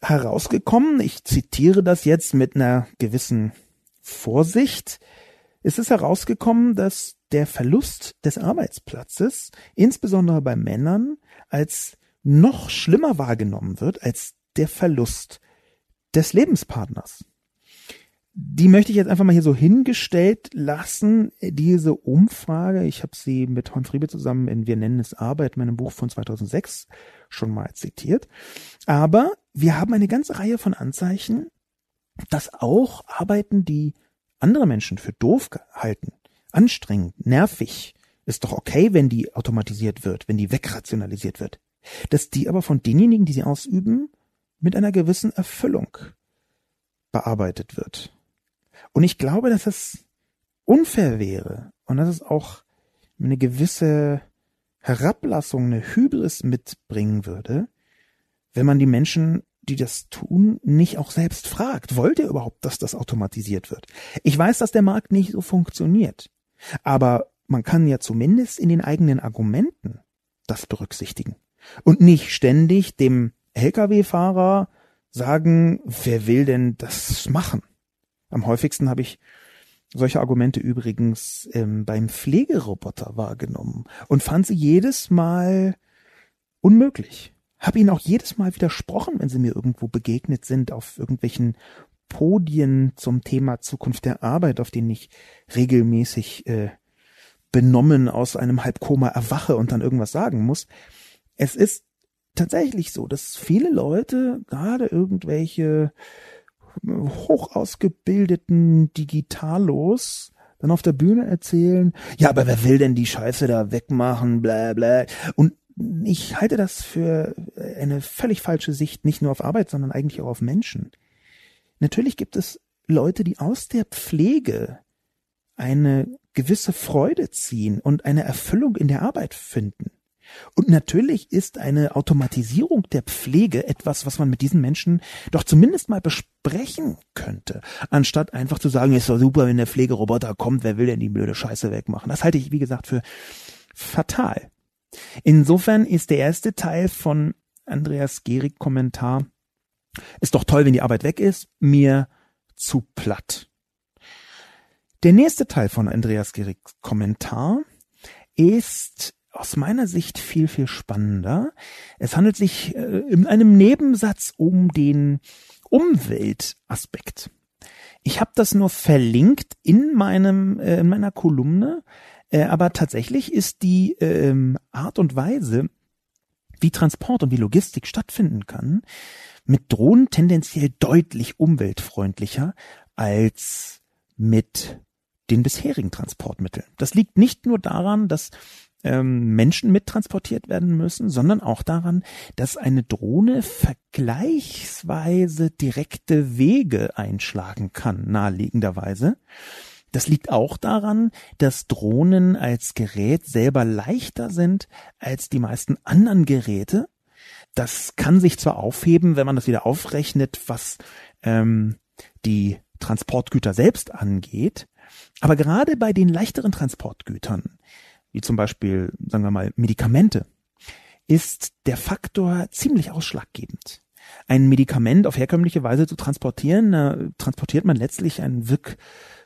herausgekommen, ich zitiere das jetzt mit einer gewissen Vorsicht, ist es herausgekommen, dass der Verlust des Arbeitsplatzes, insbesondere bei Männern, als noch schlimmer wahrgenommen wird als der Verlust des Lebenspartners. Die möchte ich jetzt einfach mal hier so hingestellt lassen, diese Umfrage. Ich habe sie mit Holm Friebe zusammen in Wir nennen es Arbeit, meinem Buch von 2006, schon mal zitiert. Aber wir haben eine ganze Reihe von Anzeichen, dass auch Arbeiten, die andere Menschen für doof halten, anstrengend, nervig, ist doch okay, wenn die automatisiert wird, wenn die wegrationalisiert wird. Dass die aber von denjenigen, die sie ausüben, mit einer gewissen Erfüllung bearbeitet wird. Und ich glaube, dass es unfair wäre und dass es auch eine gewisse Herablassung, eine Hybris mitbringen würde, wenn man die Menschen die das tun, nicht auch selbst fragt, wollt ihr überhaupt, dass das automatisiert wird? Ich weiß, dass der Markt nicht so funktioniert, aber man kann ja zumindest in den eigenen Argumenten das berücksichtigen und nicht ständig dem Lkw-Fahrer sagen, wer will denn das machen? Am häufigsten habe ich solche Argumente übrigens ähm, beim Pflegeroboter wahrgenommen und fand sie jedes Mal unmöglich habe ihnen auch jedes Mal widersprochen, wenn sie mir irgendwo begegnet sind auf irgendwelchen Podien zum Thema Zukunft der Arbeit, auf denen ich regelmäßig äh, benommen aus einem Halbkoma erwache und dann irgendwas sagen muss. Es ist tatsächlich so, dass viele Leute, gerade irgendwelche hochausgebildeten Digitalos, dann auf der Bühne erzählen, ja, aber wer will denn die Scheiße da wegmachen, bla bla. Und ich halte das für eine völlig falsche Sicht, nicht nur auf Arbeit, sondern eigentlich auch auf Menschen. Natürlich gibt es Leute, die aus der Pflege eine gewisse Freude ziehen und eine Erfüllung in der Arbeit finden. Und natürlich ist eine Automatisierung der Pflege etwas, was man mit diesen Menschen doch zumindest mal besprechen könnte, anstatt einfach zu sagen, ist doch super, wenn der Pflegeroboter kommt, wer will denn die blöde Scheiße wegmachen? Das halte ich, wie gesagt, für fatal. Insofern ist der erste Teil von Andreas Gehrig Kommentar, ist doch toll, wenn die Arbeit weg ist, mir zu platt. Der nächste Teil von Andreas Gehrigs Kommentar ist aus meiner Sicht viel, viel spannender. Es handelt sich äh, in einem Nebensatz um den Umweltaspekt. Ich habe das nur verlinkt in meinem äh, in meiner Kolumne, äh, aber tatsächlich ist die ähm, Art und Weise, wie Transport und wie Logistik stattfinden kann, mit Drohnen tendenziell deutlich umweltfreundlicher als mit den bisherigen Transportmitteln. Das liegt nicht nur daran, dass ähm, Menschen mittransportiert werden müssen, sondern auch daran, dass eine Drohne vergleichsweise direkte Wege einschlagen kann, naheliegenderweise. Das liegt auch daran, dass Drohnen als Gerät selber leichter sind als die meisten anderen Geräte. Das kann sich zwar aufheben, wenn man das wieder aufrechnet, was ähm, die Transportgüter selbst angeht, aber gerade bei den leichteren Transportgütern wie zum Beispiel, sagen wir mal, Medikamente, ist der Faktor ziemlich ausschlaggebend. Ein Medikament auf herkömmliche Weise zu transportieren, äh, transportiert man letztlich einen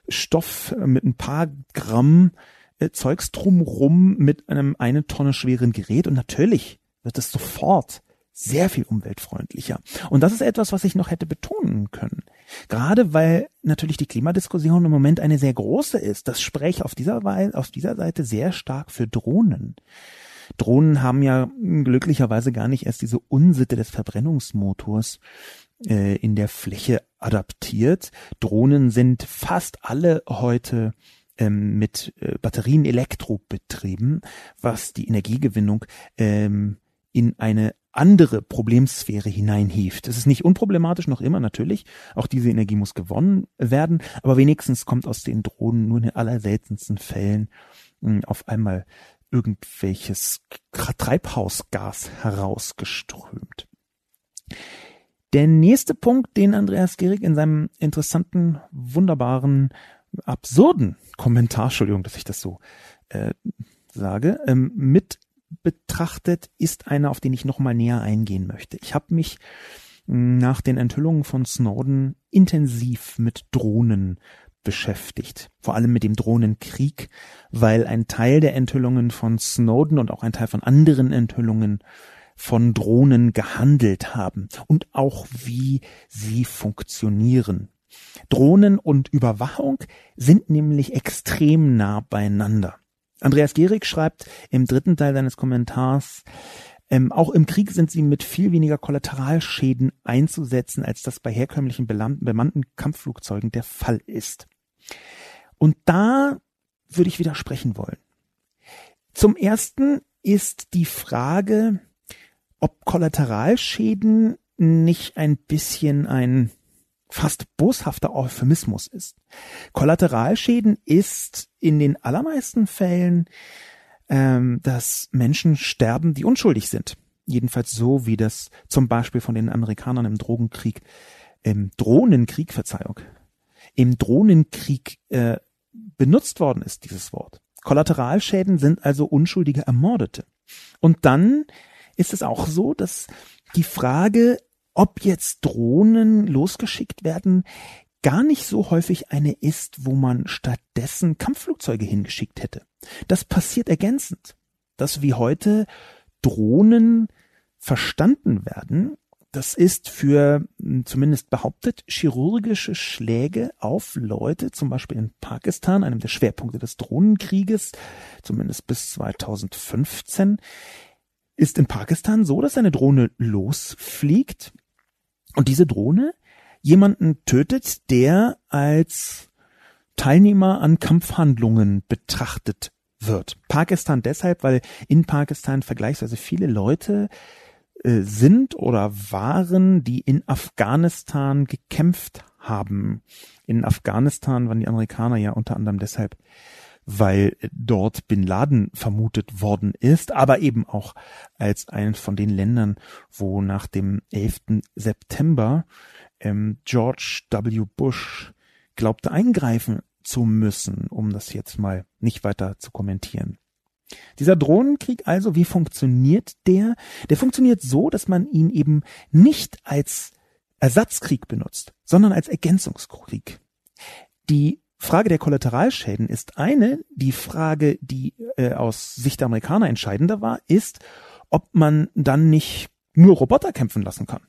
Wirkstoff mit ein paar Gramm äh, Zeugs drumrum mit einem eine Tonne schweren Gerät und natürlich wird es sofort sehr viel umweltfreundlicher. Und das ist etwas, was ich noch hätte betonen können. Gerade weil natürlich die Klimadiskussion im Moment eine sehr große ist. Das spreche auf dieser Weise, auf dieser Seite sehr stark für Drohnen. Drohnen haben ja glücklicherweise gar nicht erst diese Unsitte des Verbrennungsmotors äh, in der Fläche adaptiert. Drohnen sind fast alle heute ähm, mit äh, Batterien elektrobetrieben, was die Energiegewinnung ähm, in eine andere Problemsphäre hineinhieft. Es ist nicht unproblematisch, noch immer natürlich. Auch diese Energie muss gewonnen werden, aber wenigstens kommt aus den Drohnen nur in den allerseltensten Fällen hm, auf einmal irgendwelches Treibhausgas herausgeströmt. Der nächste Punkt, den Andreas Gehrig in seinem interessanten, wunderbaren, absurden Kommentar, Entschuldigung, dass ich das so äh, sage, ähm, mit betrachtet, ist einer, auf den ich nochmal näher eingehen möchte. Ich habe mich hm, nach den Enthüllungen von Snowden intensiv mit Drohnen beschäftigt, vor allem mit dem Drohnenkrieg, weil ein Teil der Enthüllungen von Snowden und auch ein Teil von anderen Enthüllungen von Drohnen gehandelt haben und auch wie sie funktionieren. Drohnen und Überwachung sind nämlich extrem nah beieinander. Andreas Gehrig schreibt im dritten Teil seines Kommentars, ähm, auch im Krieg sind sie mit viel weniger Kollateralschäden einzusetzen, als das bei herkömmlichen bemannten Kampfflugzeugen der Fall ist. Und da würde ich widersprechen wollen. Zum ersten ist die Frage, ob Kollateralschäden nicht ein bisschen ein fast boshafter Euphemismus ist. Kollateralschäden ist in den allermeisten Fällen, ähm, dass Menschen sterben, die unschuldig sind. Jedenfalls so, wie das zum Beispiel von den Amerikanern im Drogenkrieg, im Drohnenkrieg, Verzeihung, im Drohnenkrieg äh, benutzt worden ist, dieses Wort. Kollateralschäden sind also unschuldige Ermordete. Und dann ist es auch so, dass die Frage ob jetzt Drohnen losgeschickt werden, gar nicht so häufig eine ist, wo man stattdessen Kampfflugzeuge hingeschickt hätte. Das passiert ergänzend, dass wie heute Drohnen verstanden werden, Das ist für hm, zumindest behauptet chirurgische Schläge auf Leute, zum Beispiel in Pakistan, einem der Schwerpunkte des Drohnenkrieges, zumindest bis 2015, ist in Pakistan so, dass eine Drohne losfliegt und diese Drohne jemanden tötet, der als Teilnehmer an Kampfhandlungen betrachtet wird. Pakistan deshalb, weil in Pakistan vergleichsweise viele Leute äh, sind oder waren, die in Afghanistan gekämpft haben. In Afghanistan waren die Amerikaner ja unter anderem deshalb, weil dort Bin Laden vermutet worden ist, aber eben auch als eines von den Ländern, wo nach dem 11. September ähm, George W. Bush glaubte eingreifen zu müssen, um das jetzt mal nicht weiter zu kommentieren. Dieser Drohnenkrieg also, wie funktioniert der? Der funktioniert so, dass man ihn eben nicht als Ersatzkrieg benutzt, sondern als Ergänzungskrieg. Die Frage der Kollateralschäden ist eine. Die Frage, die äh, aus Sicht der Amerikaner entscheidender war, ist, ob man dann nicht nur Roboter kämpfen lassen kann.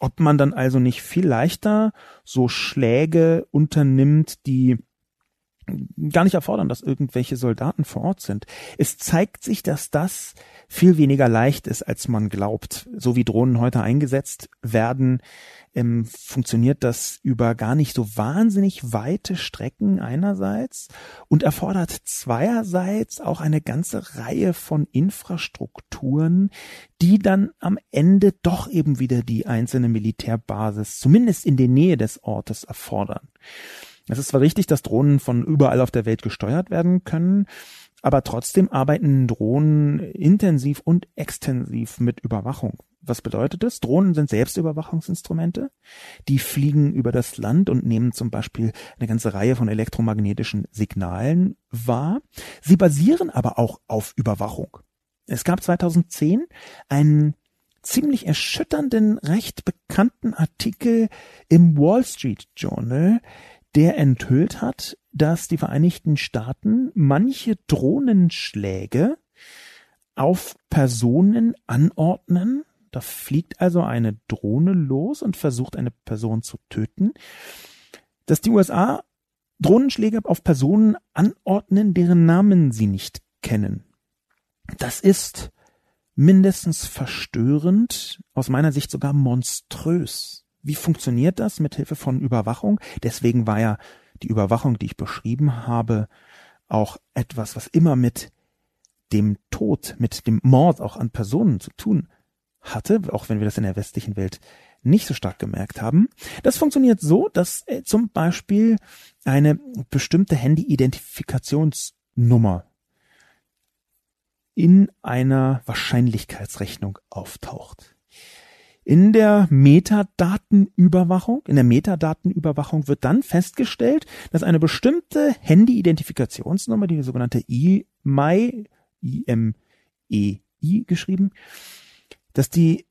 Ob man dann also nicht viel leichter so Schläge unternimmt, die gar nicht erfordern, dass irgendwelche Soldaten vor Ort sind. Es zeigt sich, dass das viel weniger leicht ist, als man glaubt. So wie Drohnen heute eingesetzt werden, ähm, funktioniert das über gar nicht so wahnsinnig weite Strecken einerseits und erfordert zweierseits auch eine ganze Reihe von Infrastrukturen, die dann am Ende doch eben wieder die einzelne Militärbasis, zumindest in der Nähe des Ortes, erfordern. Es ist zwar richtig, dass Drohnen von überall auf der Welt gesteuert werden können, aber trotzdem arbeiten Drohnen intensiv und extensiv mit Überwachung. Was bedeutet das? Drohnen sind Selbstüberwachungsinstrumente. Die fliegen über das Land und nehmen zum Beispiel eine ganze Reihe von elektromagnetischen Signalen wahr. Sie basieren aber auch auf Überwachung. Es gab 2010 einen ziemlich erschütternden, recht bekannten Artikel im Wall Street Journal, der enthüllt hat, dass die Vereinigten Staaten manche Drohnenschläge auf Personen anordnen. Da fliegt also eine Drohne los und versucht eine Person zu töten. Dass die USA Drohnenschläge auf Personen anordnen, deren Namen sie nicht kennen. Das ist mindestens verstörend, aus meiner Sicht sogar monströs. Wie funktioniert das mit Hilfe von Überwachung? Deswegen war ja die Überwachung, die ich beschrieben habe, auch etwas, was immer mit dem Tod, mit dem Mord auch an Personen zu tun hatte, auch wenn wir das in der westlichen Welt nicht so stark gemerkt haben. Das funktioniert so, dass äh, zum Beispiel eine bestimmte Handy-Identifikationsnummer in einer Wahrscheinlichkeitsrechnung auftaucht. In der Metadatenüberwachung, in der Metadatenüberwachung wird dann festgestellt, dass eine bestimmte Handy-Identifikationsnummer, die sogenannte IMEI, I-M-E-I geschrieben, dass die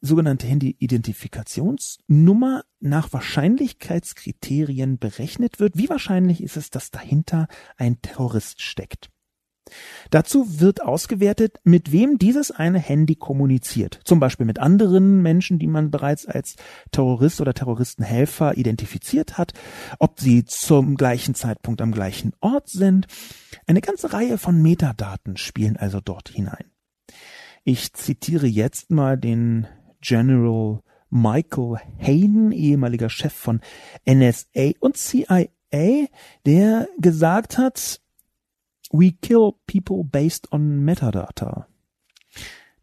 sogenannte Handy-Identifikationsnummer nach Wahrscheinlichkeitskriterien berechnet wird. Wie wahrscheinlich ist es, dass dahinter ein Terrorist steckt? Dazu wird ausgewertet, mit wem dieses eine Handy kommuniziert. Zum Beispiel mit anderen Menschen, die man bereits als Terrorist oder Terroristenhelfer identifiziert hat, ob sie zum gleichen Zeitpunkt am gleichen Ort sind. Eine ganze Reihe von Metadaten spielen also dort hinein. Ich zitiere jetzt mal den General Michael Hayden, ehemaliger Chef von NSA und CIA, der gesagt hat, We kill people based on metadata.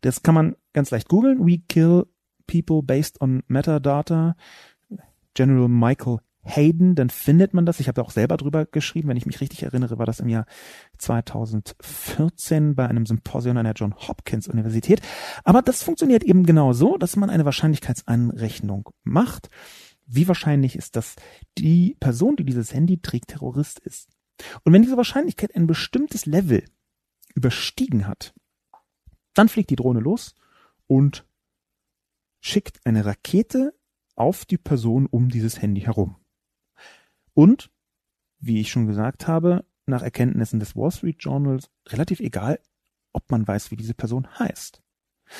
Das kann man ganz leicht googeln. We kill people based on metadata. General Michael Hayden, dann findet man das. Ich habe auch selber drüber geschrieben, wenn ich mich richtig erinnere, war das im Jahr 2014 bei einem Symposium an der John Hopkins Universität. Aber das funktioniert eben genau so, dass man eine Wahrscheinlichkeitsanrechnung macht. Wie wahrscheinlich ist, dass die Person, die dieses Handy trägt, Terrorist ist? Und wenn diese Wahrscheinlichkeit ein bestimmtes Level überstiegen hat, dann fliegt die Drohne los und schickt eine Rakete auf die Person um dieses Handy herum. Und, wie ich schon gesagt habe, nach Erkenntnissen des Wall Street Journals relativ egal, ob man weiß, wie diese Person heißt.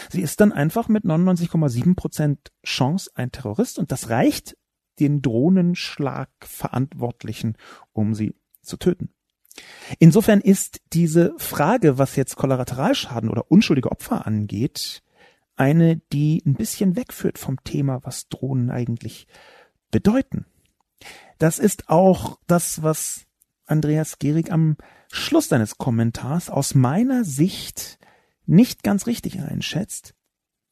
Sie ist dann einfach mit 99,7 Prozent Chance ein Terrorist und das reicht den Drohnenschlag-Verantwortlichen, um sie zu töten. Insofern ist diese Frage, was jetzt Kollateralschaden oder unschuldige Opfer angeht, eine, die ein bisschen wegführt vom Thema, was Drohnen eigentlich bedeuten. Das ist auch das, was Andreas Gehrig am Schluss seines Kommentars aus meiner Sicht nicht ganz richtig einschätzt.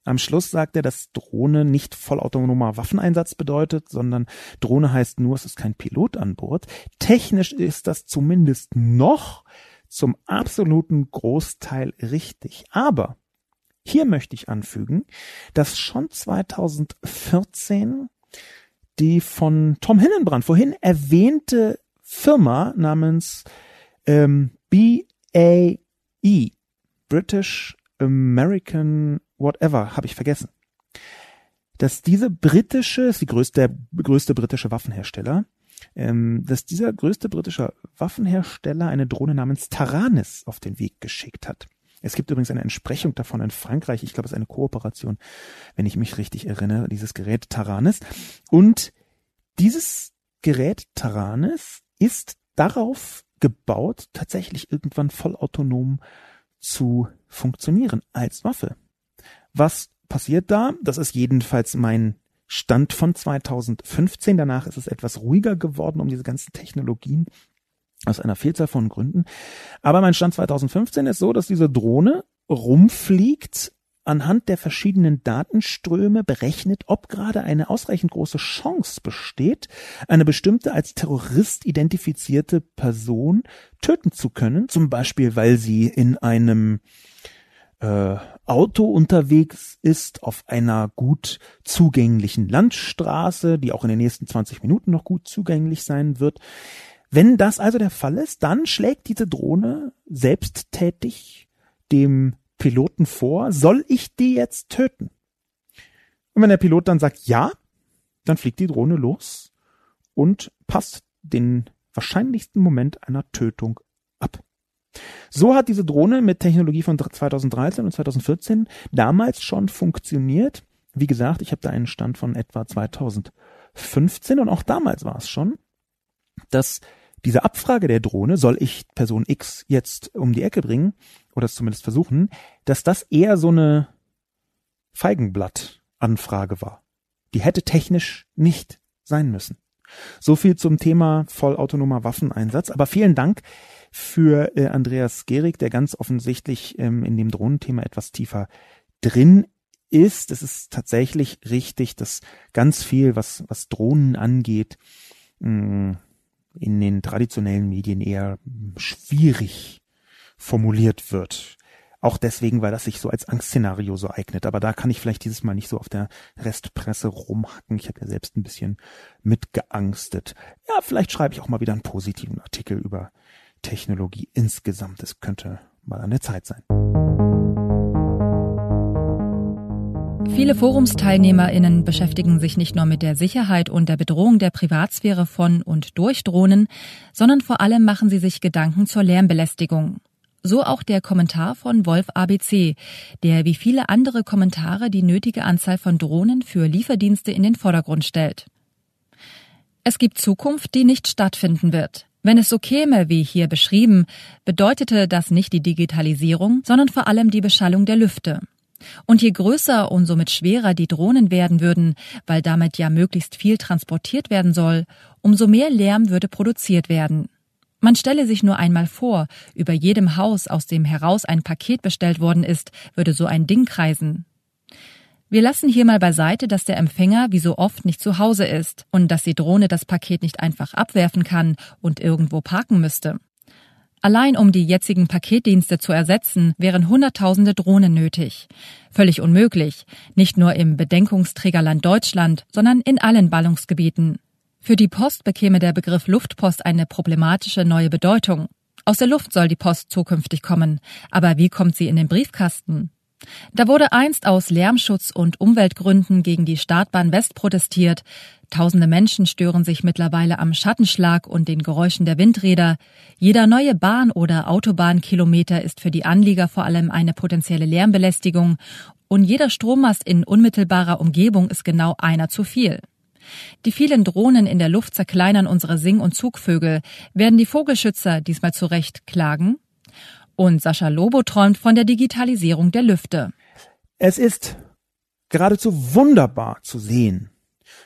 Am Schluss sagt er, dass Drohne nicht vollautonomer Waffeneinsatz bedeutet, sondern Drohne heißt nur, es ist kein Pilot an Bord. Technisch ist das zumindest noch zum absoluten Großteil richtig. Aber hier möchte ich anfügen, dass schon 2014 die von Tom Hinnenbrand vorhin erwähnte Firma namens ähm, BAE, British American whatever, habe ich vergessen. Dass diese britische, ist die größte, der größte britische Waffenhersteller, ähm, dass dieser größte britische Waffenhersteller eine Drohne namens Taranis auf den Weg geschickt hat. Es gibt übrigens eine Entsprechung davon in Frankreich. Ich glaube, es ist eine Kooperation, wenn ich mich richtig erinnere, dieses Gerät Taranis. Und dieses Gerät Taranis ist darauf gebaut, tatsächlich irgendwann vollautonom zu funktionieren als Waffe. Was passiert da? Das ist jedenfalls mein Stand von 2015. Danach ist es etwas ruhiger geworden um diese ganzen Technologien aus einer Vielzahl von Gründen. Aber mein Stand 2015 ist so, dass diese Drohne rumfliegt, anhand der verschiedenen Datenströme berechnet, ob gerade eine ausreichend große Chance besteht, eine bestimmte als Terrorist identifizierte Person töten zu können, zum Beispiel weil sie in einem äh, Auto unterwegs ist auf einer gut zugänglichen Landstraße, die auch in den nächsten 20 Minuten noch gut zugänglich sein wird. Wenn das also der Fall ist, dann schlägt diese Drohne selbsttätig dem Piloten vor, soll ich die jetzt töten? Und wenn der Pilot dann sagt ja, dann fliegt die Drohne los und passt den wahrscheinlichsten Moment einer Tötung. So hat diese Drohne mit Technologie von 2013 und 2014 damals schon funktioniert. Wie gesagt, ich habe da einen Stand von etwa 2015 und auch damals war es schon, dass diese Abfrage der Drohne, soll ich Person X jetzt um die Ecke bringen oder es zumindest versuchen, dass das eher so eine Feigenblatt-Anfrage war. Die hätte technisch nicht sein müssen. So viel zum Thema vollautonomer Waffeneinsatz. Aber vielen Dank für äh, Andreas Gehrig, der ganz offensichtlich ähm, in dem Drohnenthema etwas tiefer drin ist. Es ist tatsächlich richtig, dass ganz viel, was, was Drohnen angeht, mh, mm, in den traditionellen Medien eher schwierig formuliert wird. Auch deswegen, weil das sich so als Angstszenario so eignet. Aber da kann ich vielleicht dieses Mal nicht so auf der Restpresse rumhacken. Ich habe ja selbst ein bisschen mitgeangstet. Ja, vielleicht schreibe ich auch mal wieder einen positiven Artikel über Technologie insgesamt. Es könnte mal an der Zeit sein.
Viele Forumsteilnehmerinnen beschäftigen sich nicht nur mit der Sicherheit und der Bedrohung der Privatsphäre von und durch Drohnen, sondern vor allem machen sie sich Gedanken zur Lärmbelästigung. So auch der Kommentar von Wolf ABC, der wie viele andere Kommentare die nötige Anzahl von Drohnen für Lieferdienste in den Vordergrund stellt. Es gibt Zukunft, die nicht stattfinden wird. Wenn es so käme, wie hier beschrieben, bedeutete das nicht die Digitalisierung, sondern vor allem die Beschallung der Lüfte. Und je größer und somit schwerer die Drohnen werden würden, weil damit ja möglichst viel transportiert werden soll, umso mehr Lärm würde produziert werden. Man stelle sich nur einmal vor, über jedem Haus, aus dem heraus ein Paket bestellt worden ist, würde so ein Ding kreisen. Wir lassen hier mal beiseite, dass der Empfänger wie so oft nicht zu Hause ist und dass die Drohne das Paket nicht einfach abwerfen kann und irgendwo parken müsste. Allein um die jetzigen Paketdienste zu ersetzen, wären Hunderttausende Drohnen nötig. Völlig unmöglich, nicht nur im Bedenkungsträgerland Deutschland, sondern in allen Ballungsgebieten. Für die Post bekäme der Begriff Luftpost eine problematische neue Bedeutung. Aus der Luft soll die Post zukünftig kommen. Aber wie kommt sie in den Briefkasten? Da wurde einst aus Lärmschutz und Umweltgründen gegen die Startbahn West protestiert. Tausende Menschen stören sich mittlerweile am Schattenschlag und den Geräuschen der Windräder. Jeder neue Bahn- oder Autobahnkilometer ist für die Anlieger vor allem eine potenzielle Lärmbelästigung Und jeder Strommast in unmittelbarer Umgebung ist genau einer zu viel. Die vielen Drohnen in der Luft zerkleinern unsere Sing- und Zugvögel. Werden die Vogelschützer diesmal zu Recht klagen? Und Sascha Lobo träumt von der Digitalisierung der Lüfte.
Es ist geradezu wunderbar zu sehen,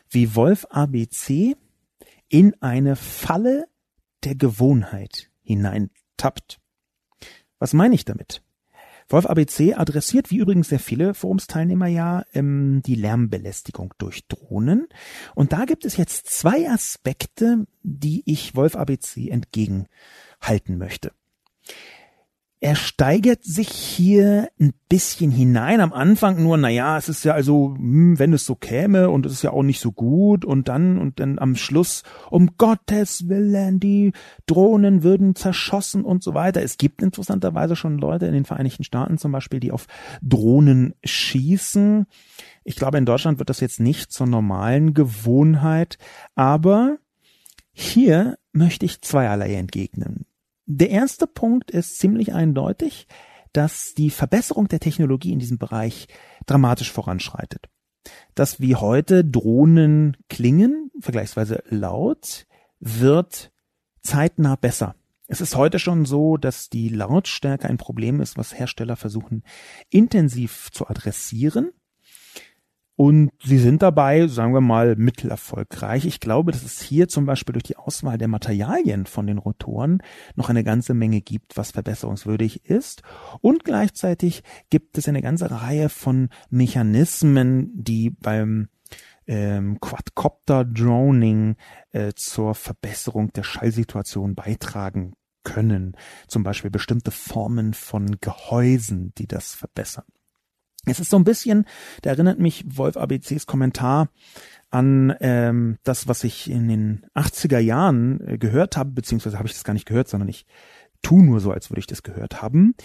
wie Wolf ABC in eine Falle der Gewohnheit hineintappt. Was meine ich damit? Wolf ABC adressiert, wie übrigens sehr viele Forumsteilnehmer ja, ähm, die Lärmbelästigung durch Drohnen. Und da gibt es jetzt zwei Aspekte, die ich Wolf ABC entgegenhalten möchte er steigert sich hier ein bisschen hinein. Am Anfang nur, na ja, es ist ja also, hm, wenn es so käme und es ist ja auch nicht so gut und dann und dann am Schluss, um Gottes Willen, die Drohnen würden zerschossen und so weiter. Es gibt interessanterweise schon Leute in den Vereinigten Staaten zum Beispiel, die auf Drohnen schießen. Ich glaube, in Deutschland wird das jetzt nicht zur normalen Gewohnheit, aber hier möchte ich zweierlei entgegnen. Der erste Punkt ist ziemlich eindeutig, dass die Verbesserung der Technologie in diesem Bereich dramatisch voranschreitet. Dass wie heute Drohnen klingen, vergleichsweise laut, wird zeitnah besser. Es ist heute schon so, dass die Lautstärke ein Problem ist, was Hersteller versuchen intensiv zu adressieren. Und sie sind dabei, sagen wir mal, mittelerfolgreich. Ich glaube, dass es hier zum Beispiel durch die Auswahl der Materialien von den Rotoren noch eine ganze Menge gibt, was verbesserungswürdig ist. Und gleichzeitig gibt es eine ganze Reihe von Mechanismen, die beim ähm, Quadcopter-Droning äh, zur Verbesserung der Schallsituation beitragen können. Zum Beispiel bestimmte Formen von Gehäusen, die das verbessern. Es ist so ein bisschen, da erinnert mich Wolf ABCs Kommentar an ähm, das, was ich in den 80er Jahren äh, gehört habe, beziehungsweise habe ich das gar nicht gehört, sondern ich tu nur so, als würde ich das gehört haben.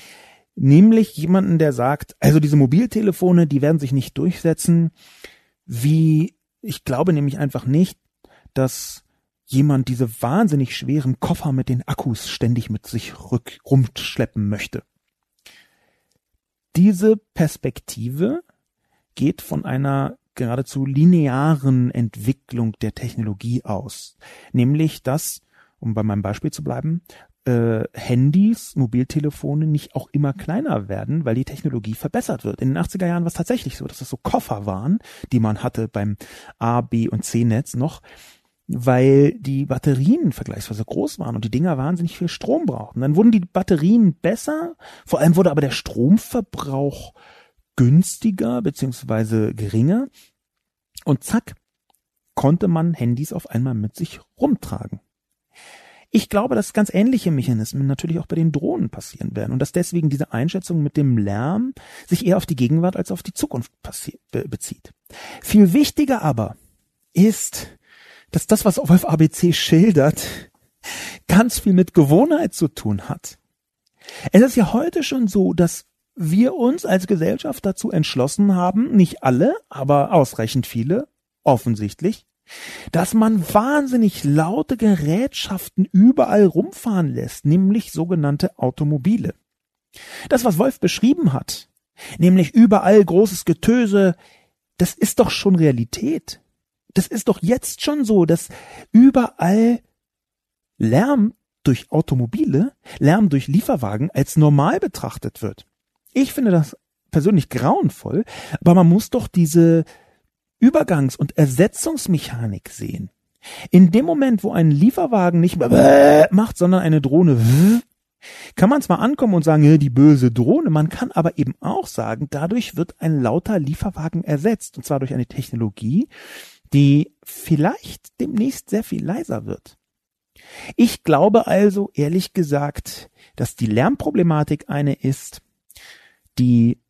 Nämlich jemanden, der sagt, also diese Mobiltelefone, die werden sich nicht durchsetzen, wie ich glaube nämlich einfach nicht, dass jemand diese wahnsinnig schweren Koffer mit den Akkus ständig mit sich rück rumschleppen möchte. Diese Perspektive geht von einer geradezu linearen Entwicklung der Technologie aus. Nämlich, dass, um bei meinem Beispiel zu bleiben, äh, Handys, Mobiltelefone nicht auch immer kleiner werden, weil die Technologie verbessert wird. In den 80er Jahren war es tatsächlich so, dass es so Koffer waren, die man hatte beim A, B und C-Netz noch, weil die Batterien vergleichsweise groß waren und die Dinger wahnsinnig viel Strom brauchten. Dann wurden die Batterien besser, vor allem wurde aber der Stromverbrauch günstiger beziehungsweise geringer und zack, konnte man Handys auf einmal mit sich rumtragen. Ich glaube, dass ganz ähnliche Mechanismen natürlich auch bei den Drohnen passieren werden und dass deswegen diese Einschätzung mit dem Lärm sich eher auf die Gegenwart als auf die Zukunft bezieht. Viel wichtiger aber ist, dass das, was Wolf ABC schildert, ganz viel mit Gewohnheit zu tun hat. Es ist ja heute schon so, dass wir uns als Gesellschaft dazu entschlossen haben, nicht alle, aber ausreichend viele, offensichtlich, dass man wahnsinnig laute Gerätschaften überall rumfahren lässt, nämlich sogenannte Automobile. Das, was Wolf beschrieben hat, nämlich überall großes Getöse, das ist doch schon Realität das ist doch jetzt schon so, dass überall Lärm durch Automobile, Lärm durch Lieferwagen als normal betrachtet wird. Ich finde das persönlich grauenvoll, aber man muss doch diese Übergangs- und Ersetzungsmechanik sehen. In dem Moment, wo ein Lieferwagen nicht mehr macht, sondern eine Drohne kann man zwar ankommen und sagen, die böse Drohne, man kann aber eben auch sagen, dadurch wird ein lauter Lieferwagen ersetzt, und zwar durch eine Technologie, die vielleicht demnächst sehr viel leiser wird. Ich glaube also ehrlich gesagt, dass die Lärmproblematik eine ist, die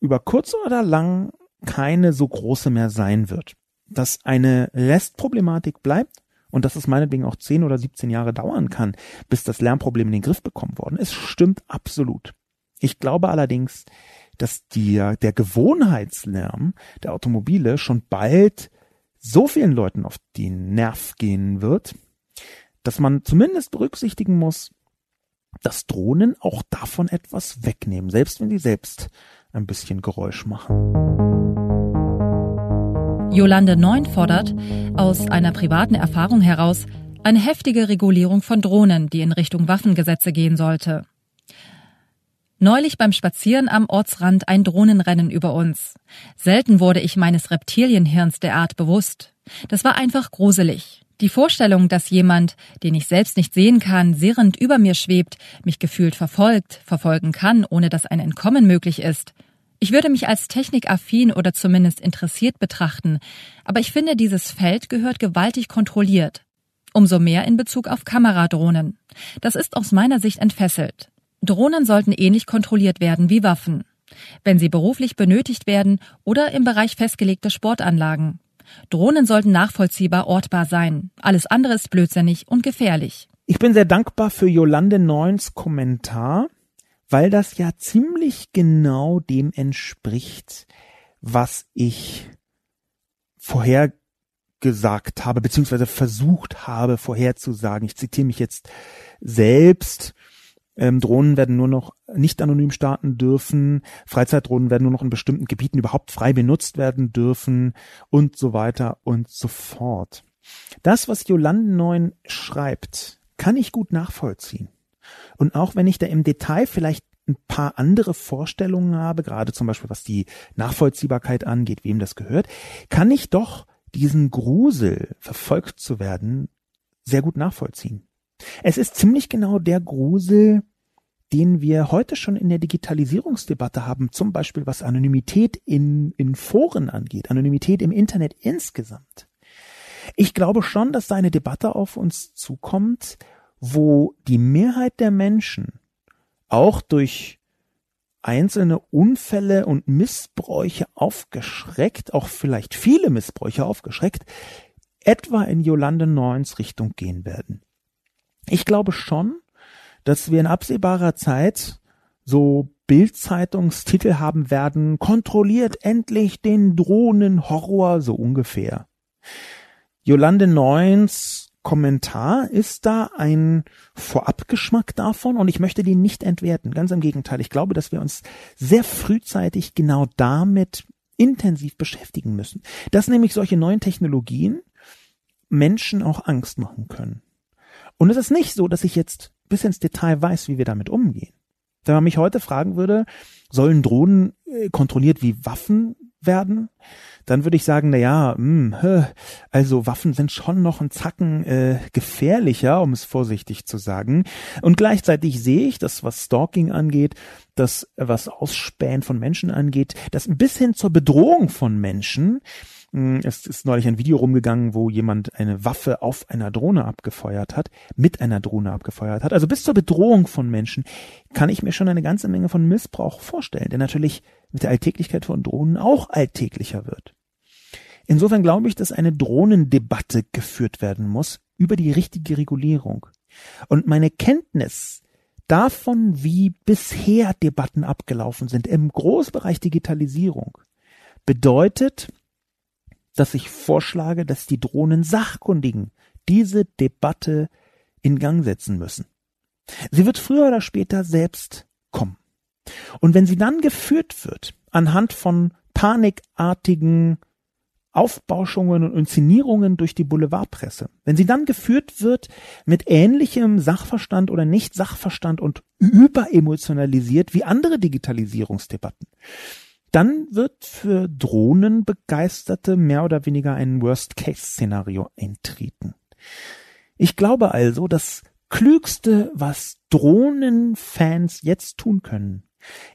über kurz oder lang keine so große mehr sein wird. Dass eine Restproblematik bleibt und dass es meinetwegen auch 10 oder 17 Jahre dauern kann, bis das Lärmproblem in den Griff bekommen worden ist, stimmt absolut. Ich glaube allerdings, dass die, der Gewohnheitslärm der Automobile schon bald so vielen Leuten auf die Nerv gehen wird, dass man zumindest berücksichtigen muss, dass Drohnen auch davon etwas wegnehmen, selbst wenn sie selbst ein bisschen Geräusch machen.
Jolande Neun fordert, aus einer privaten Erfahrung heraus, eine heftige Regulierung von Drohnen, die in Richtung Waffengesetze gehen sollte. Neulich beim Spazieren am Ortsrand ein Drohnenrennen über uns. Selten wurde ich meines Reptilienhirns derart bewusst. Das war einfach gruselig. Die Vorstellung, dass jemand, den ich selbst nicht sehen kann, sirrend über mir schwebt, mich gefühlt verfolgt, verfolgen kann, ohne dass ein Entkommen möglich ist. Ich würde mich als technikaffin oder zumindest interessiert betrachten, aber ich finde, dieses Feld gehört gewaltig kontrolliert. Umso mehr in Bezug auf Kameradrohnen. Das ist aus meiner Sicht entfesselt. Drohnen sollten ähnlich kontrolliert werden wie Waffen. Wenn sie beruflich benötigt werden oder im Bereich festgelegter Sportanlagen. Drohnen sollten nachvollziehbar ortbar sein. Alles andere ist blödsinnig und gefährlich.
Ich bin sehr dankbar für Jolande Neuns Kommentar, weil das ja ziemlich genau dem entspricht, was ich vorher gesagt habe, beziehungsweise versucht habe vorherzusagen. Ich zitiere mich jetzt selbst. Ähm, Drohnen werden nur noch nicht anonym starten dürfen, Freizeitdrohnen werden nur noch in bestimmten Gebieten überhaupt frei benutzt werden dürfen und so weiter und so fort. Das, was Jolande Neun schreibt, kann ich gut nachvollziehen. Und auch wenn ich da im Detail vielleicht ein paar andere Vorstellungen habe, gerade zum Beispiel was die Nachvollziehbarkeit angeht, wem das gehört, kann ich doch diesen Grusel, verfolgt zu werden, sehr gut nachvollziehen. Es ist ziemlich genau der Grusel, den wir heute schon in der Digitalisierungsdebatte haben, zum Beispiel was Anonymität in, in Foren angeht, Anonymität im Internet insgesamt. Ich glaube schon, dass da eine Debatte auf uns zukommt, wo die Mehrheit der Menschen auch durch einzelne Unfälle und Missbräuche aufgeschreckt, auch vielleicht viele Missbräuche aufgeschreckt, etwa in Jolande Neuns Richtung gehen werden. Ich glaube schon, dass wir in absehbarer Zeit so Bildzeitungstitel haben werden, kontrolliert endlich den Drohnenhorror, so ungefähr. Jolande Neuns Kommentar ist da ein Vorabgeschmack davon und ich möchte den nicht entwerten. Ganz im Gegenteil. Ich glaube, dass wir uns sehr frühzeitig genau damit intensiv beschäftigen müssen. Dass nämlich solche neuen Technologien Menschen auch Angst machen können. Und es ist nicht so, dass ich jetzt bis ins Detail weiß, wie wir damit umgehen. Wenn man mich heute fragen würde, sollen Drohnen äh, kontrolliert wie Waffen werden? dann würde ich sagen, na ja, mh, hm, also Waffen sind schon noch ein Zacken äh, gefährlicher, um es vorsichtig zu sagen. Und gleichzeitig sehe ich, dass was Stalking angeht, das was Ausspähen von Menschen angeht, das bis hin zur Bedrohung von Menschen, es ist neulich ein Video rumgegangen, wo jemand eine Waffe auf einer Drohne abgefeuert hat, mit einer Drohne abgefeuert hat. Also bis zur Bedrohung von Menschen kann ich mir schon eine ganze Menge von Missbrauch vorstellen, der natürlich mit der Alltäglichkeit von Drohnen auch alltäglicher wird. Insofern glaube ich, dass eine Drohnendebatte geführt werden muss über die richtige Regulierung. Und meine Kenntnis davon, wie bisher Debatten abgelaufen sind im Großbereich Digitalisierung, bedeutet, dass ich vorschlage, dass die Drohnen-Sachkundigen diese Debatte in Gang setzen müssen. Sie wird früher oder später selbst kommen. Und wenn sie dann geführt wird anhand von panikartigen Aufbauschungen und Inszenierungen durch die Boulevardpresse. Wenn sie dann geführt wird mit ähnlichem Sachverstand oder Nicht-Sachverstand und überemotionalisiert wie andere Digitalisierungsdebatten, dann wird für Drohnenbegeisterte mehr oder weniger ein Worst-Case-Szenario eintreten. Ich glaube also, das Klügste, was Drohnenfans jetzt tun können,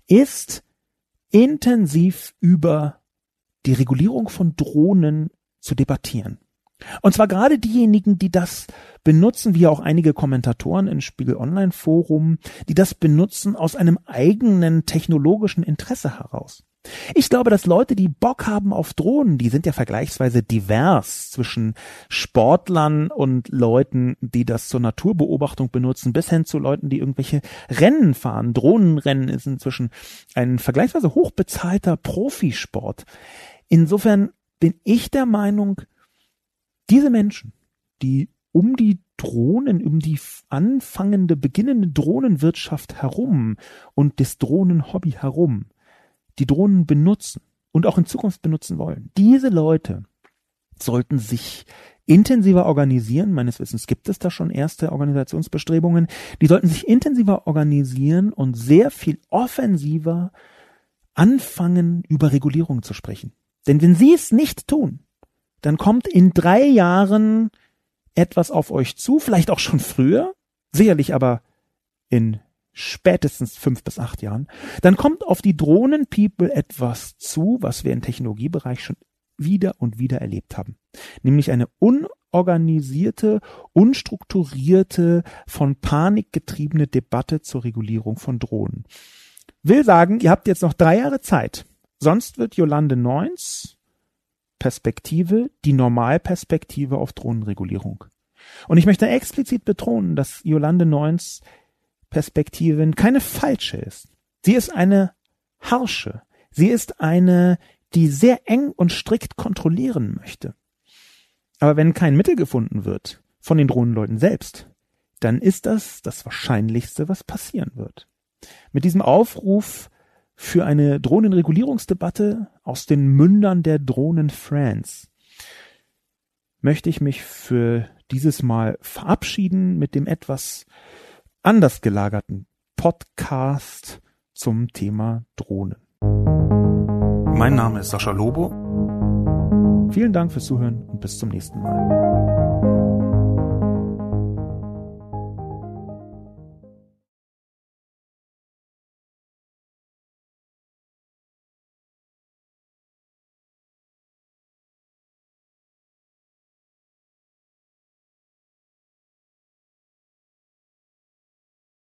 ist intensiv über die Regulierung von Drohnen zu debattieren. Und zwar gerade diejenigen, die das benutzen, wie auch einige Kommentatoren im Spiegel Online Forum, die das benutzen aus einem eigenen technologischen Interesse heraus. Ich glaube, dass Leute, die Bock haben auf Drohnen, die sind ja vergleichsweise divers zwischen Sportlern und Leuten, die das zur Naturbeobachtung benutzen, bis hin zu Leuten, die irgendwelche Rennen fahren. Drohnenrennen ist inzwischen ein vergleichsweise hochbezahlter Profisport. Insofern bin ich der Meinung, diese Menschen, die um die Drohnen, um die anfangende, beginnende Drohnenwirtschaft herum und das Drohnenhobby herum, die Drohnen benutzen und auch in Zukunft benutzen wollen, diese Leute sollten sich intensiver organisieren. Meines Wissens gibt es da schon erste Organisationsbestrebungen. Die sollten sich intensiver organisieren und sehr viel offensiver anfangen, über Regulierung zu sprechen. Denn wenn sie es nicht tun, dann kommt in drei Jahren etwas auf euch zu, vielleicht auch schon früher, sicherlich aber in spätestens fünf bis acht Jahren, dann kommt auf die Drohnen-People etwas zu, was wir im Technologiebereich schon wieder und wieder erlebt haben. Nämlich eine unorganisierte, unstrukturierte, von Panik getriebene Debatte zur Regulierung von Drohnen. Will sagen, ihr habt jetzt noch drei Jahre Zeit. Sonst wird Jolande Neuns Perspektive die Normalperspektive auf Drohnenregulierung. Und ich möchte explizit betonen, dass Jolande Neuns Perspektive keine falsche ist. Sie ist eine harsche. Sie ist eine, die sehr eng und strikt kontrollieren möchte. Aber wenn kein Mittel gefunden wird von den Drohnenleuten selbst, dann ist das das Wahrscheinlichste, was passieren wird. Mit diesem Aufruf für eine Drohnenregulierungsdebatte aus den Mündern der Drohnen France möchte ich mich für dieses Mal verabschieden mit dem etwas anders gelagerten Podcast zum Thema Drohnen. Mein Name ist Sascha Lobo. Vielen Dank fürs Zuhören und bis zum nächsten Mal.